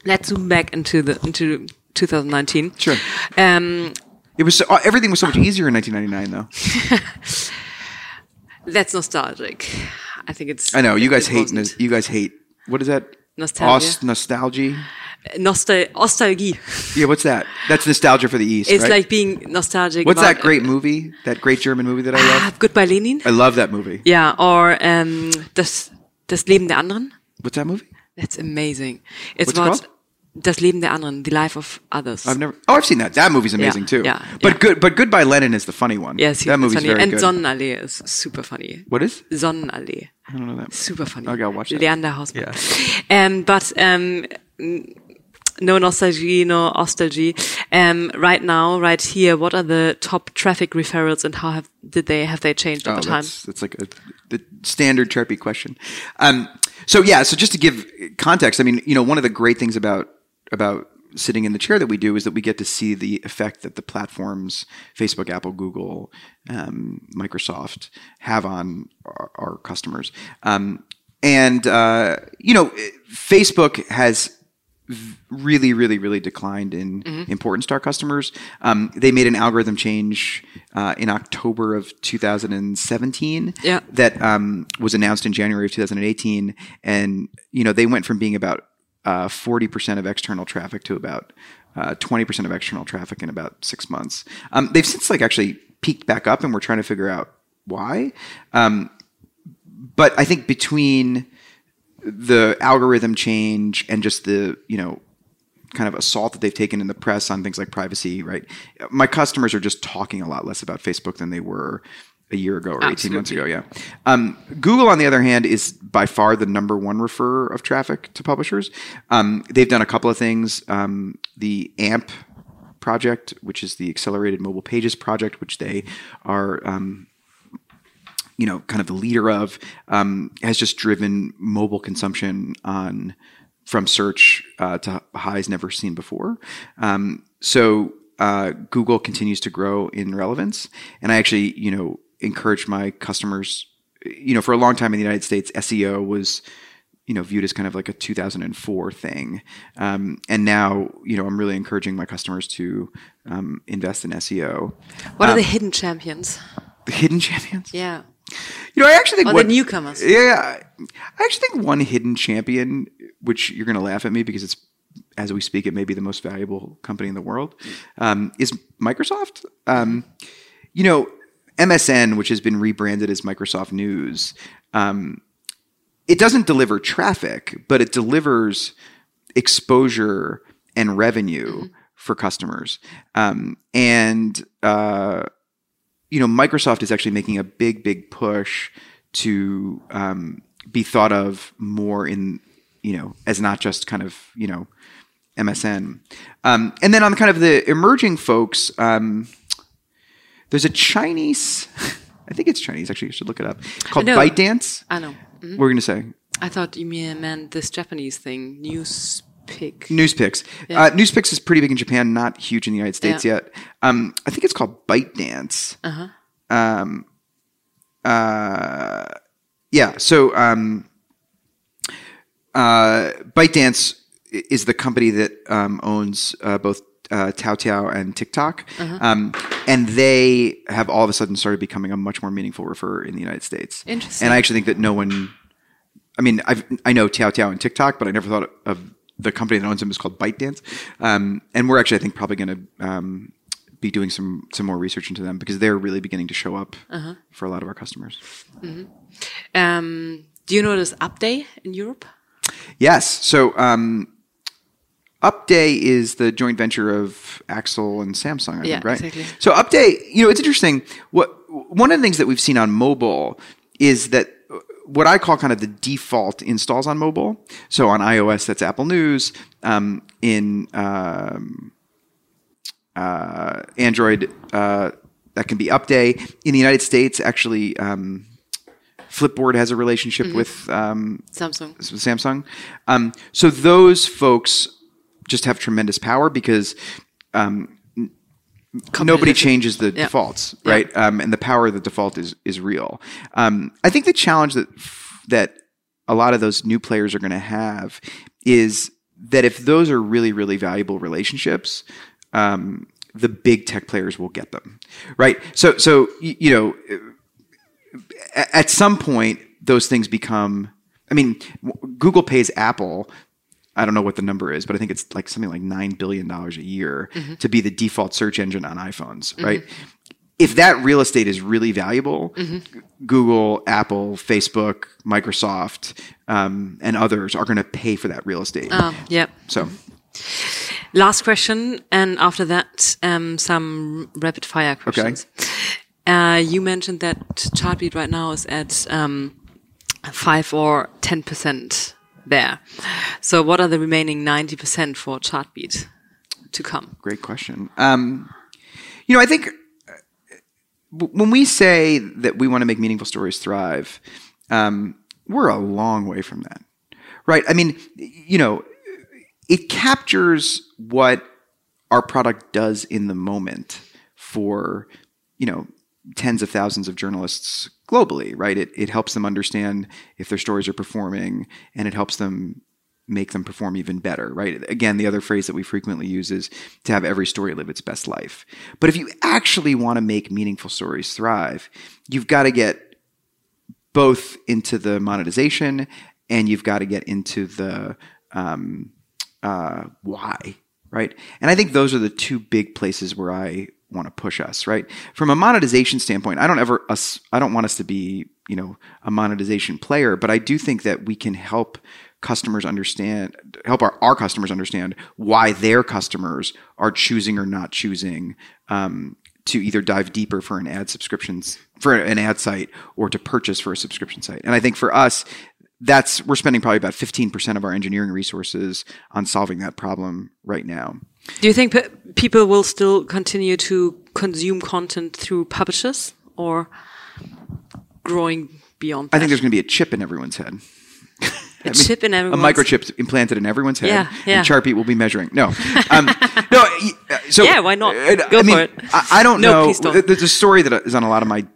let's zoom back into the into 2019. Sure. Um, It was so, uh, everything was so much easier in 1999, though. [LAUGHS] that's nostalgic. I think it's. I know you guys it hate. You guys hate. What is that? Nostalgia. Os- nostalgia. Nostal- nostalgie. Yeah, what's that? That's nostalgia for the East. It's right? like being nostalgic. what's that great movie? That great German movie that I Ah, love. Goodbye Lenin. I love that movie. Yeah, or um, das das Leben der anderen. What's that movie? That's amazing. It's What's about called? das Leben der anderen, the life of others. I've never. Oh, I've seen that. That movie's amazing Yeah, too. yeah, But yeah. good. But Goodbye Lenin is the funny one. yes, that movie's funny. very and good. Sonnenallee is super funny. what is? Sonnenallee. I don't know that. Super funny. Okay, I'll watch that. Leander Haußmann. Um, but um, no nostalgia, no nostalgia. Um, right now, right here, what are the top traffic referrals and how have did they have they changed over Oh, time? that's, that's like a the standard Sharpie question. Um, so yeah, so just to give context, I mean, you know, one of the great things about about sitting in the chair that we do is that we get to see the effect that the platforms Facebook, Apple, Google, um, Microsoft have on our, our customers. Um, and uh, you know, Facebook has really, really, really declined in Mm-hmm. importance to our customers. Um, they made an algorithm change uh, in October of 2017 Yeah. that um, was announced in January of 2018, and you know they went from being about uh, 40% of external traffic to about uh, 20% of external traffic in about six months. Um, they've since like actually peaked back up, and we're trying to figure out why. Um, but I think between the algorithm change and just the you know kind of assault that they've taken in the press on things like privacy right? My customers are just talking a lot less about facebook than they were a year ago or 18 months ago yeah. Um, google on the other hand is by far the number one referrer of traffic to publishers. Um, they've done a couple of things. Um, the amp project which is the accelerated mobile pages project which they are um, you know, kind of the leader of, um, has just driven mobile consumption on from search uh, to highs never seen before. Um, so uh, Google continues to grow in relevance, and I actually, you know, encourage my customers. You know, for a long time in the United States, SEO was you know viewed as kind of like a 2004 thing um, and now you know i'm really encouraging my customers to um, invest in seo what are um, the hidden champions? The hidden champions Yeah. you know, I actually think the one, newcomers. Yeah, I actually think one hidden champion, which you're going to laugh at me because it's as we speak, it may be the most valuable company in the world, um, is Microsoft. Um, you know, MSN, which has been rebranded as Microsoft News, um, it doesn't deliver traffic, but it delivers exposure and revenue for customers. Um, and uh, you know, Microsoft is actually making a big, big push to um, be thought of more in, you know, as not just kind of, you know, MSN. Um, and then on kind of the emerging folks, um, there's a Chinese, [LAUGHS] I think it's Chinese, actually, you should look it up, called know. ByteDance. I know. Mhm. What were you going to say? I thought you mean- meant this Japanese thing, Newspick. Newspicks. Yeah. Uh, Newspicks is pretty big in Japan, not huge in the United States Yeah. yet. Um, I think it's called ByteDance. Uh-huh. Um, uh, yeah. So um, uh, ByteDance i- is the company that um, owns uh, both uh, Toutiao and TikTok, Uh-huh. um, and they have all of a sudden started becoming a much more meaningful referrer in the United States. Interesting. And I actually think that no one. I mean, I've, I know Toutiao and TikTok, but I never thought of the company that owns them is called ByteDance. Um, and we're actually, I think, probably going to um, be doing some some more research into them because they're really beginning to show up Uh-huh. for a lot of our customers. Um, do you know this Upday in Europe? Yes. So um, Upday is the joint venture of Axel and Samsung, I Yeah, think, right? exactly. So Upday, you know, it's interesting. What one of the things that we've seen on mobile is that what I call kind of the default installs on mobile. So on iOS, that's Apple News. Um, in um, uh, Android, uh, that can be Upday. In the United States, actually, um, Flipboard has a relationship with um, Samsung. Samsung. Um, so those folks just have tremendous power because um, nobody changes the Yeah. defaults, Yeah. right? Um, and the power of the default is is real. Um, I think the challenge that that a lot of those new players are going to have is that if those are really really valuable relationships. Um, the big tech players will get them, right? So, so you know, at some point those things become i mean google pays apple i don't know what the number is but i think it's like something like $9 billion a year to be the default search engine on iphones right? If that real estate is really valuable google apple facebook microsoft um, and others are going to pay for that real estate. Um, yeah. so. Last question, and after that, um, some rapid fire questions. Uh, you mentioned that Chartbeat right now is at um, five or ten percent there. So, what are the remaining ninety percent for Chartbeat to come? Great question. Um, you know, I think uh, when we say that we want to make meaningful stories thrive, um, we're a long way from that, right? I mean, you know, it captures what our product does in the moment for, you know, tens of thousands of journalists globally, right? It, it helps them understand if their stories are performing and it helps them make them perform even better, right? Again, the other phrase that we frequently use is to have every story live its best life. But if you actually want to make meaningful stories thrive, you've got to get both into the monetization and you've got to get into the um, uh, why, right? And I think those are the two big places where I want to push us, right? From a monetization standpoint, I don't ever us I don't want us to be, you know, a monetization player, but I do think that we can help customers understand help our, our customers understand why their customers are choosing or not choosing um, to either dive deeper for an ad subscriptions for an ad site or to purchase for a subscription site. And I think for us, that's we're spending probably about 15% of our engineering resources on solving that problem right now. Do you think pe- people will still continue to consume content through publishers or growing beyond that? I think there's going to be a chip in everyone's head. [LAUGHS] a chip in a microchip implanted in everyone's head, Yeah, yeah. and Chartbeat will be measuring. No, [LAUGHS] um, no. uh, So Yeah, why not? Go I mean, for it. I, I don't No, know. please don't. There's a story that is on a lot of my.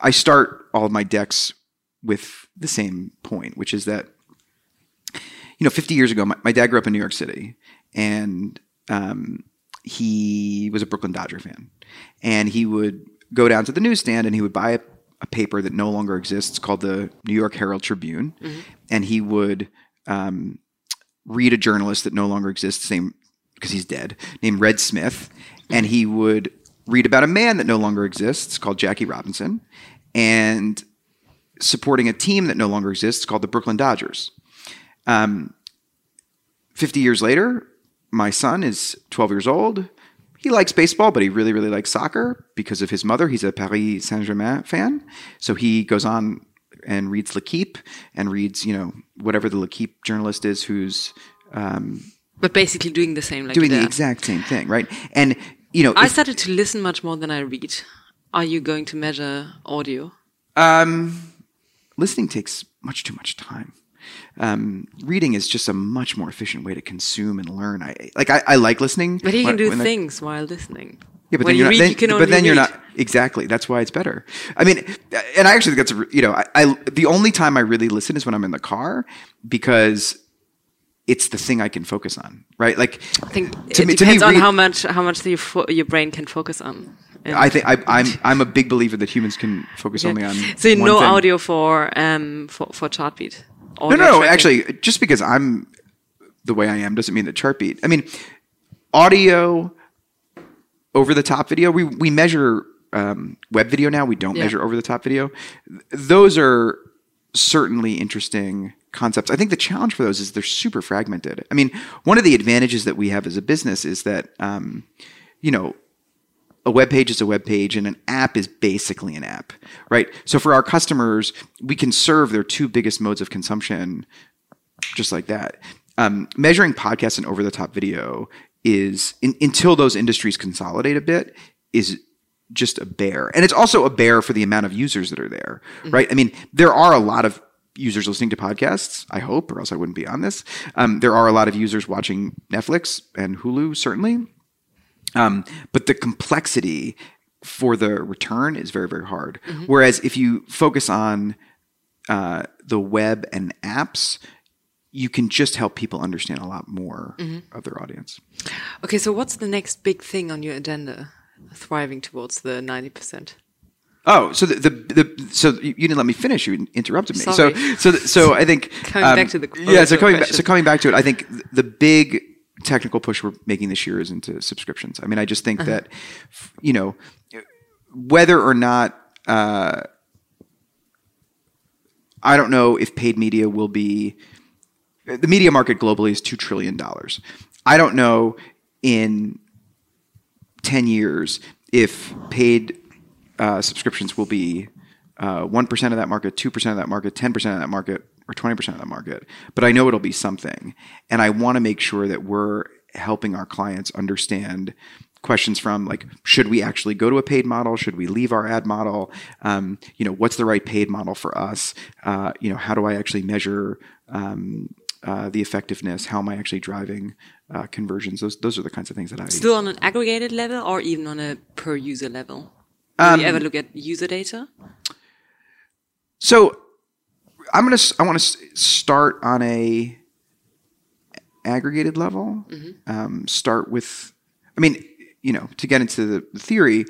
I start all of my decks with the same point, which is that you know, 50 years ago, my, my dad grew up in New York City, and um, he was a Brooklyn Dodger fan, and he would go down to the newsstand and he would buy a, a paper that no longer exists called the New York Herald Tribune, and he would um, read a journalist that no longer exists, same because he's dead, named Red Smith, and he would read about a man that no longer exists called Jackie Robinson, and supporting a team that no longer exists called the Brooklyn Dodgers. Um, 50 years later, my son is 12 years old. He likes baseball, but he really, really likes soccer because of his mother. He's a Paris Saint Germain fan. So he goes on and reads L'Equipe and reads, you know, whatever the L'Equipe journalist is who's um, but basically doing the same like doing the exact same thing, right? And, you know, I if- started to listen much more than I read. Are you going to measure audio? Um, listening takes much too much time. Um, reading is just a much more efficient way to consume and learn. I like I, I like listening, But you when- can do things while listening. yeah, but when then you you're read, not, then, you can but then you're read. not exactly. That's why it's better. I mean, and I actually think that's you know I, I the only time I really listen is when I'm in the car because it's the thing I can focus on, right? Like I think to it me, to me, depends on read- how much how much the, your brain can focus on. I think I, I'm I'm a big believer that humans can focus Yeah. only on. so no thing. audio for um for for Chartbeat. No, no. Actually, just because I'm the way I am doesn't mean that Chartbeat. I mean, audio over the top video. We we measure um, web video now. We don't Yeah. measure over the top video. Those are certainly interesting concepts. I think the challenge for those is they're super fragmented. I mean, one of the advantages that we have as a business is that um, you know a web page is a web page and an app is basically an app, right? So for our customers, we can serve their two biggest modes of consumption just like that. Um, measuring podcasts and over the top video is in, until those industries consolidate a bit is just a bear. And it's also a bear for the amount of users that are there, right? I mean, there are a lot of users listening to podcasts, I hope, or else I wouldn't be on this. Um, there are a lot of users watching Netflix and Hulu, certainly. Um, but the complexity for the return is very, very hard. Whereas if you focus on uh, the web and apps, you can just help people understand a lot more of their audience. Okay, so what's the next big thing on your agenda? Thriving towards the 90%. Oh, so the, the, the so you didn't let me finish. You interrupted me. Sorry. So so so I think um, [LAUGHS] Coming back to the yeah. So coming back so coming back to it, I think the big technical push we're making this year is into subscriptions. I mean, I just think Uh-huh. that you know whether or not. Uh, I don't know if paid media will be the media market globally is two trillion dollars. I don't know in ten years if paid uh, subscriptions will be uh, one of that market, two percent of that market, ten percent of that market, or twenty percent of the market. But I know it'll be something, and I want to make sure that we're helping our clients understand questions from like should we actually go to a paid model should we leave our ad model um, you know what's the right paid model for us uh, you know how do i actually measure um, uh, the effectiveness how am i actually driving uh, conversions those those are the kinds of things that i Still on an aggregated level or even on a per user level? Do you ever look at user data? So I'm gonna. I want to start on a aggregated level. Um, start with. I mean, you know, to get into the theory,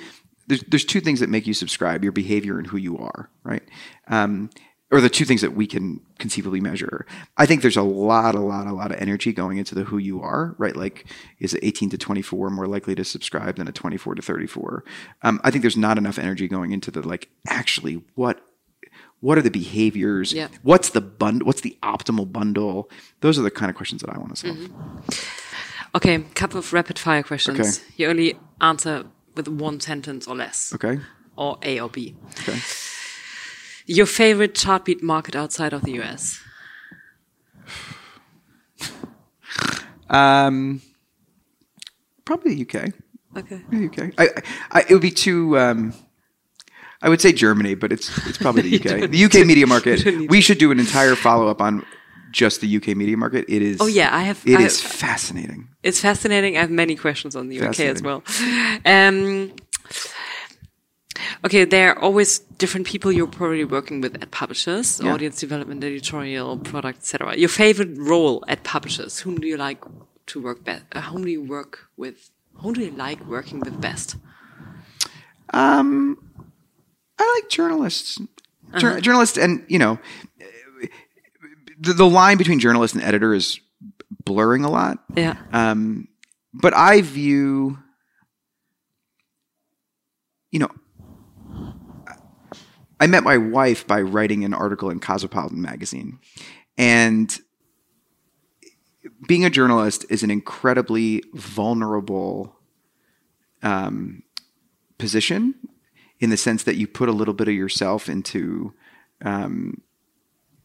there's there's two things that make you subscribe: your behavior and who you are, right? Um, or the two things that we can conceivably measure. I think there's a lot, a lot, a lot of energy going into the who you are, right? Like, is it 18 to 24 more likely to subscribe than a 24 to 34? Um, I think there's not enough energy going into the like actually what what are the behaviors Yeah. what's the bund what's the optimal bundle those are the kind of questions that i want to solve Okay, couple of rapid fire questions. Okay. You only answer with one sentence or less, okay or A or B. okay Your favorite chartbeat market outside of the US? um probably the uk Okay. the uk I, I it would be too um I would say Germany, but it's it's probably the [LAUGHS] UK. The UK media market. We should do an entire follow up on just the UK media market. It is. Oh, yeah, I have- It I is have- fascinating. It's fascinating. I have many questions on the UK as well. Um, okay, there are always different people you're probably working with at publishers, Yeah. audience development, editorial, product, etc. Your favorite role at publishers? Whom do you like to work best? Uh, whom do you work with? Whom do you like working with best? Um, I like journalists. Jour- Journalists, and you know, the, the line between journalist and editor is blurring a lot. Yeah. Um, but I view, you know, I met my wife by writing an article in Cosmopolitan magazine, and being a journalist is an incredibly vulnerable um, position in the sense that you put a little bit of yourself into um,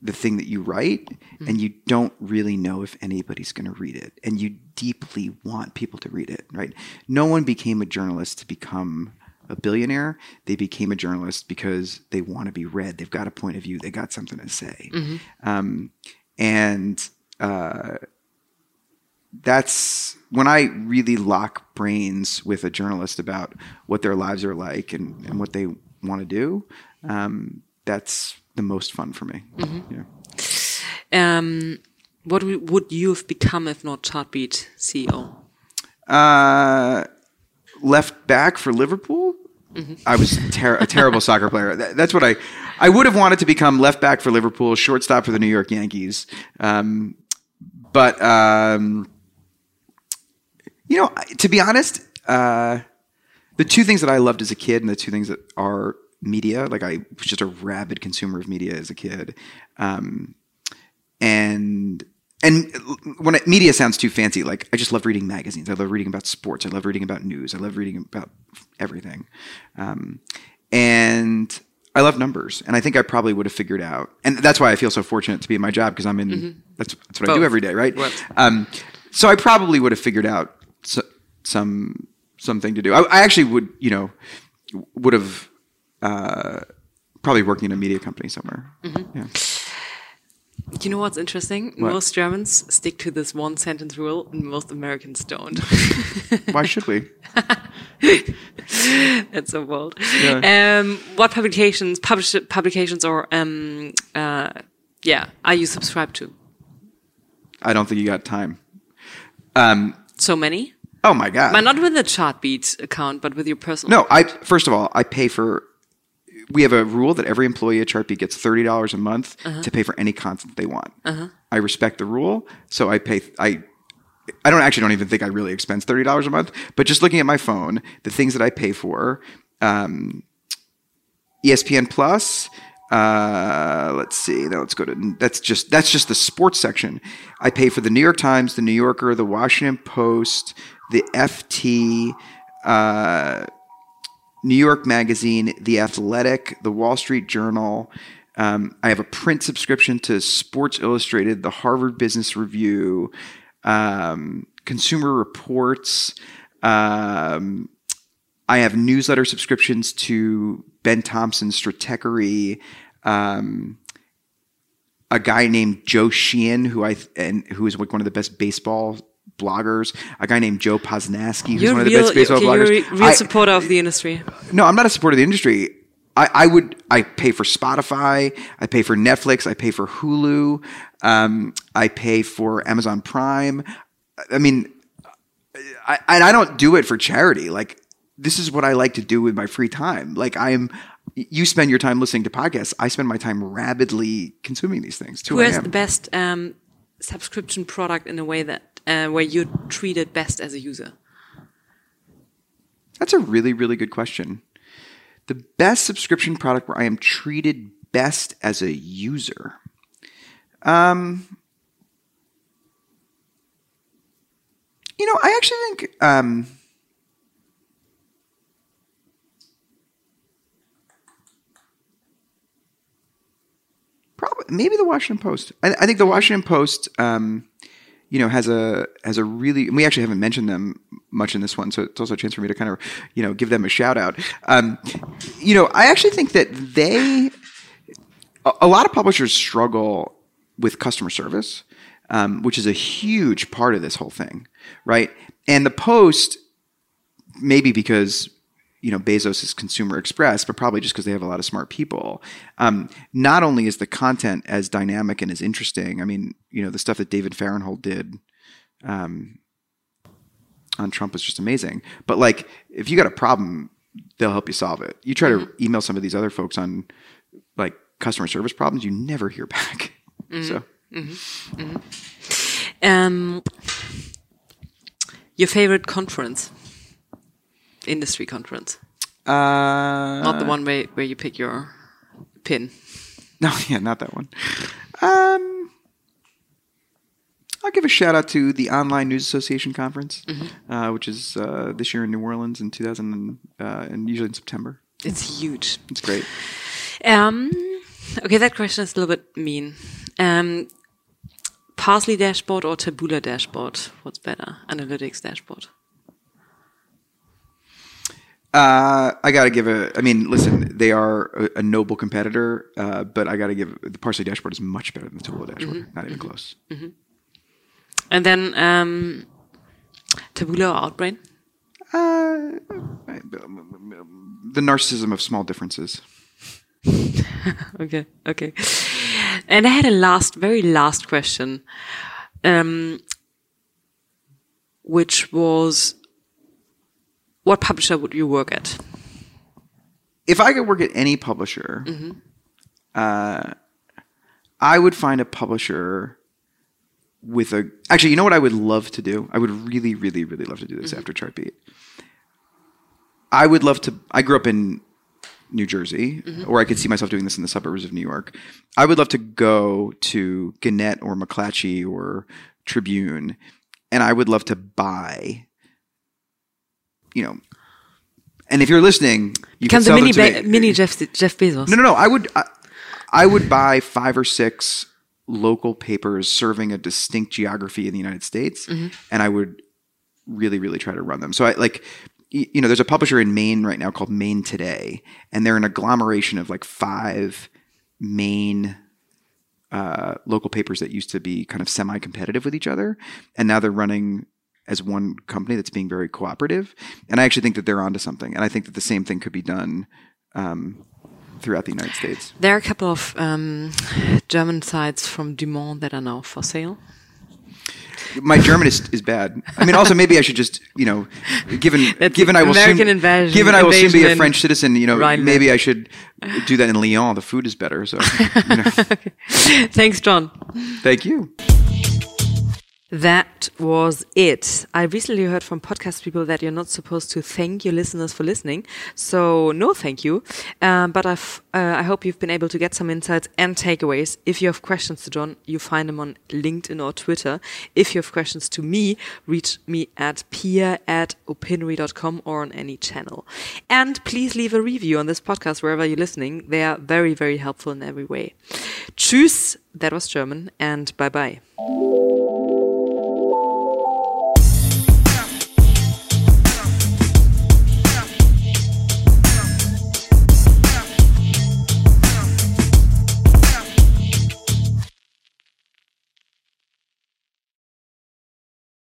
the thing that you write and you don't really know if anybody's going to read it and you deeply want people to read it right? No one became a journalist to become a billionaire. They became a journalist because they want to be read. They've got a point of view. They got something to say. Um, and uh, that's when I really lock brains with a journalist about what their lives are like and, and what they want to do. Um, that's the most fun for me. Yeah. Um, what would you have become if not Chartbeat CEO? Uh, left back for Liverpool. I was ter- a terrible soccer player. That- that's what I. I would have wanted to become left back for Liverpool, shortstop for the New York Yankees. Um, but um, you know, to be honest, uh, the two things that I loved as a kid and the two things that are media, like I was just a rabid consumer of media as a kid, um, and and when it, media sounds too fancy, like I just love reading magazines. I love reading about sports. I love reading about news. I love reading about everything. Um, and I love numbers, and I think I probably would have figured out, and that's why I feel so fortunate to be in my job because I'm in. Mm-hmm. That's that's what Both. I do every day, right? Um, so I probably would have figured out so, some something to do. I, I, actually would, you know, would have uh, probably working in a media company somewhere. Mm-hmm. Yeah. You know what's interesting? What? Most Germans stick to this one sentence rule, and most Americans don't. [LAUGHS] Why should we? [LAUGHS] That's so bold. Yeah. Um, what publications, publish, publications, or um, uh, yeah, are you subscribed to? I don't think you got time. Um, so many. Oh my god! But not with the Chartbeat account, but with your personal. No, I first of all, I pay for. We have a rule that every employee at Chartbeat gets thirty dollars a month uh-huh. to pay for any content they want. Uh-huh. I respect the rule, so I pay. I I don't actually don't even think I really expense thirty dollars a month. But just looking at my phone, the things that I pay for, um, ESPN Plus. Uh, let's see. Now let's go to that's just that's just the sports section. I pay for the New York Times, the New Yorker, the Washington Post, the FT, uh, New York Magazine, the Athletic, the Wall Street Journal. Um, I have a print subscription to Sports Illustrated, the Harvard Business Review, um, Consumer Reports. Um, I have newsletter subscriptions to Ben Thompson's Stratechery, um, a guy named Joe Sheehan, who I and who is like one of the best baseball bloggers. A guy named Joe Posnanski, who's you're one of the real, best baseball okay, bloggers. You're a real I, supporter of the industry. No, I'm not a supporter of the industry. I, I, would I pay for Spotify, I pay for Netflix, I pay for Hulu, um, I pay for Amazon Prime. I mean, I, and I don't do it for charity. Like this is what I like to do with my free time. Like I'm, you spend your time listening to podcasts. I spend my time rapidly consuming these things. Who has the best um, subscription product in a way that uh, where you're treated best as a user? That's a really really good question. The best subscription product where I am treated best as a user. Um, you know, I actually think. Um, probably maybe the Washington Post. I, I think the Washington Post, um, you know, has a has a really. we actually haven't mentioned them much in this one, so it's also a chance for me to kind of you know give them a shout out. Um, you know, I actually think that they a, a lot of publishers struggle with customer service, um, which is a huge part of this whole thing, right? And the Post, maybe because you know Bezos is Consumer Express, but probably just because they have a lot of smart people. Um, not only is the content as dynamic and as interesting, I mean, you know, the stuff that David Fahrenthold did um, on Trump was just amazing. But like, if you got a problem, they'll help you solve it. You try to mm-hmm. email some of these other folks on like customer service problems, you never hear back. [LAUGHS] Mm-hmm. So, mm-hmm. mm-hmm. um, your favorite conference? Industry conference? Uh, not the one where, where you pick your pin. [LAUGHS] No, yeah, not that one. Um, I'll give a shout out to the Online News Association conference, mm-hmm. uh, which is uh, this year in New Orleans in 2000, uh, and usually in September. It's huge. It's great. Um, okay, that question is a little bit mean. Um, Parse.ly dashboard or Taboola dashboard? What's better? Analytics dashboard. Uh, I got to give a. I mean, listen, they are a, a noble competitor, uh, but I got to give the Parse.ly dashboard is much better than the Taboola dashboard. Mm-hmm. Not even mm-hmm. close. Mm-hmm. And then um, Taboola or Outbrain. Uh, the narcissism of small differences. [LAUGHS] okay, okay. And I had a last, very last question, um, which was what publisher would you work at? If I could work at any publisher, mm-hmm. uh, I would find a publisher with a. Actually, you know what I would love to do? I would really, really, really love to do this mm-hmm. after Chartbeat. I would love to. I grew up in New Jersey, or I could see myself doing this in the suburbs of New York. I would love to go to Gannett or McClatchy or Tribune, and I would love to buy, you know, and if you're listening, you Become can the sell mini, them to Be- me. mini Jeff, Jeff Bezos. No, no, no. I would, I, I would buy five or six local papers serving a distinct geography in the United States, and I would really, really try to run them. So I like, you know, there's a publisher in Maine right now called Maine Today, and they're an agglomeration of like five main uh, local papers that used to be kind of semi-competitive with each other, and now they're running as one company that's being very cooperative. And I actually think that they're onto something, and I think that the same thing could be done um, throughout the United States. There are a couple of um, German sites from DuMont that are now for sale. My German is, is bad. I mean, also maybe I should just, you know, given [LAUGHS] That's given I will American soon invasion- given I will soon be a French citizen, you know, Rhineland. maybe I should do that in Lyon. The food is better. So, you know. [LAUGHS] Thanks, John. thank you. That was it. I recently heard from podcast people that you're not supposed to thank your listeners for listening. So no, thank you. Um, but uh, I hope you've been able to get some insights and takeaways. If you have questions to John, you find him on LinkedIn or Twitter. If you have questions to me, reach me at pia at opinary.com or on any channel. And please leave a review on this podcast wherever you're listening. They are very, very helpful in every way. Tschüss. That was German and bye bye.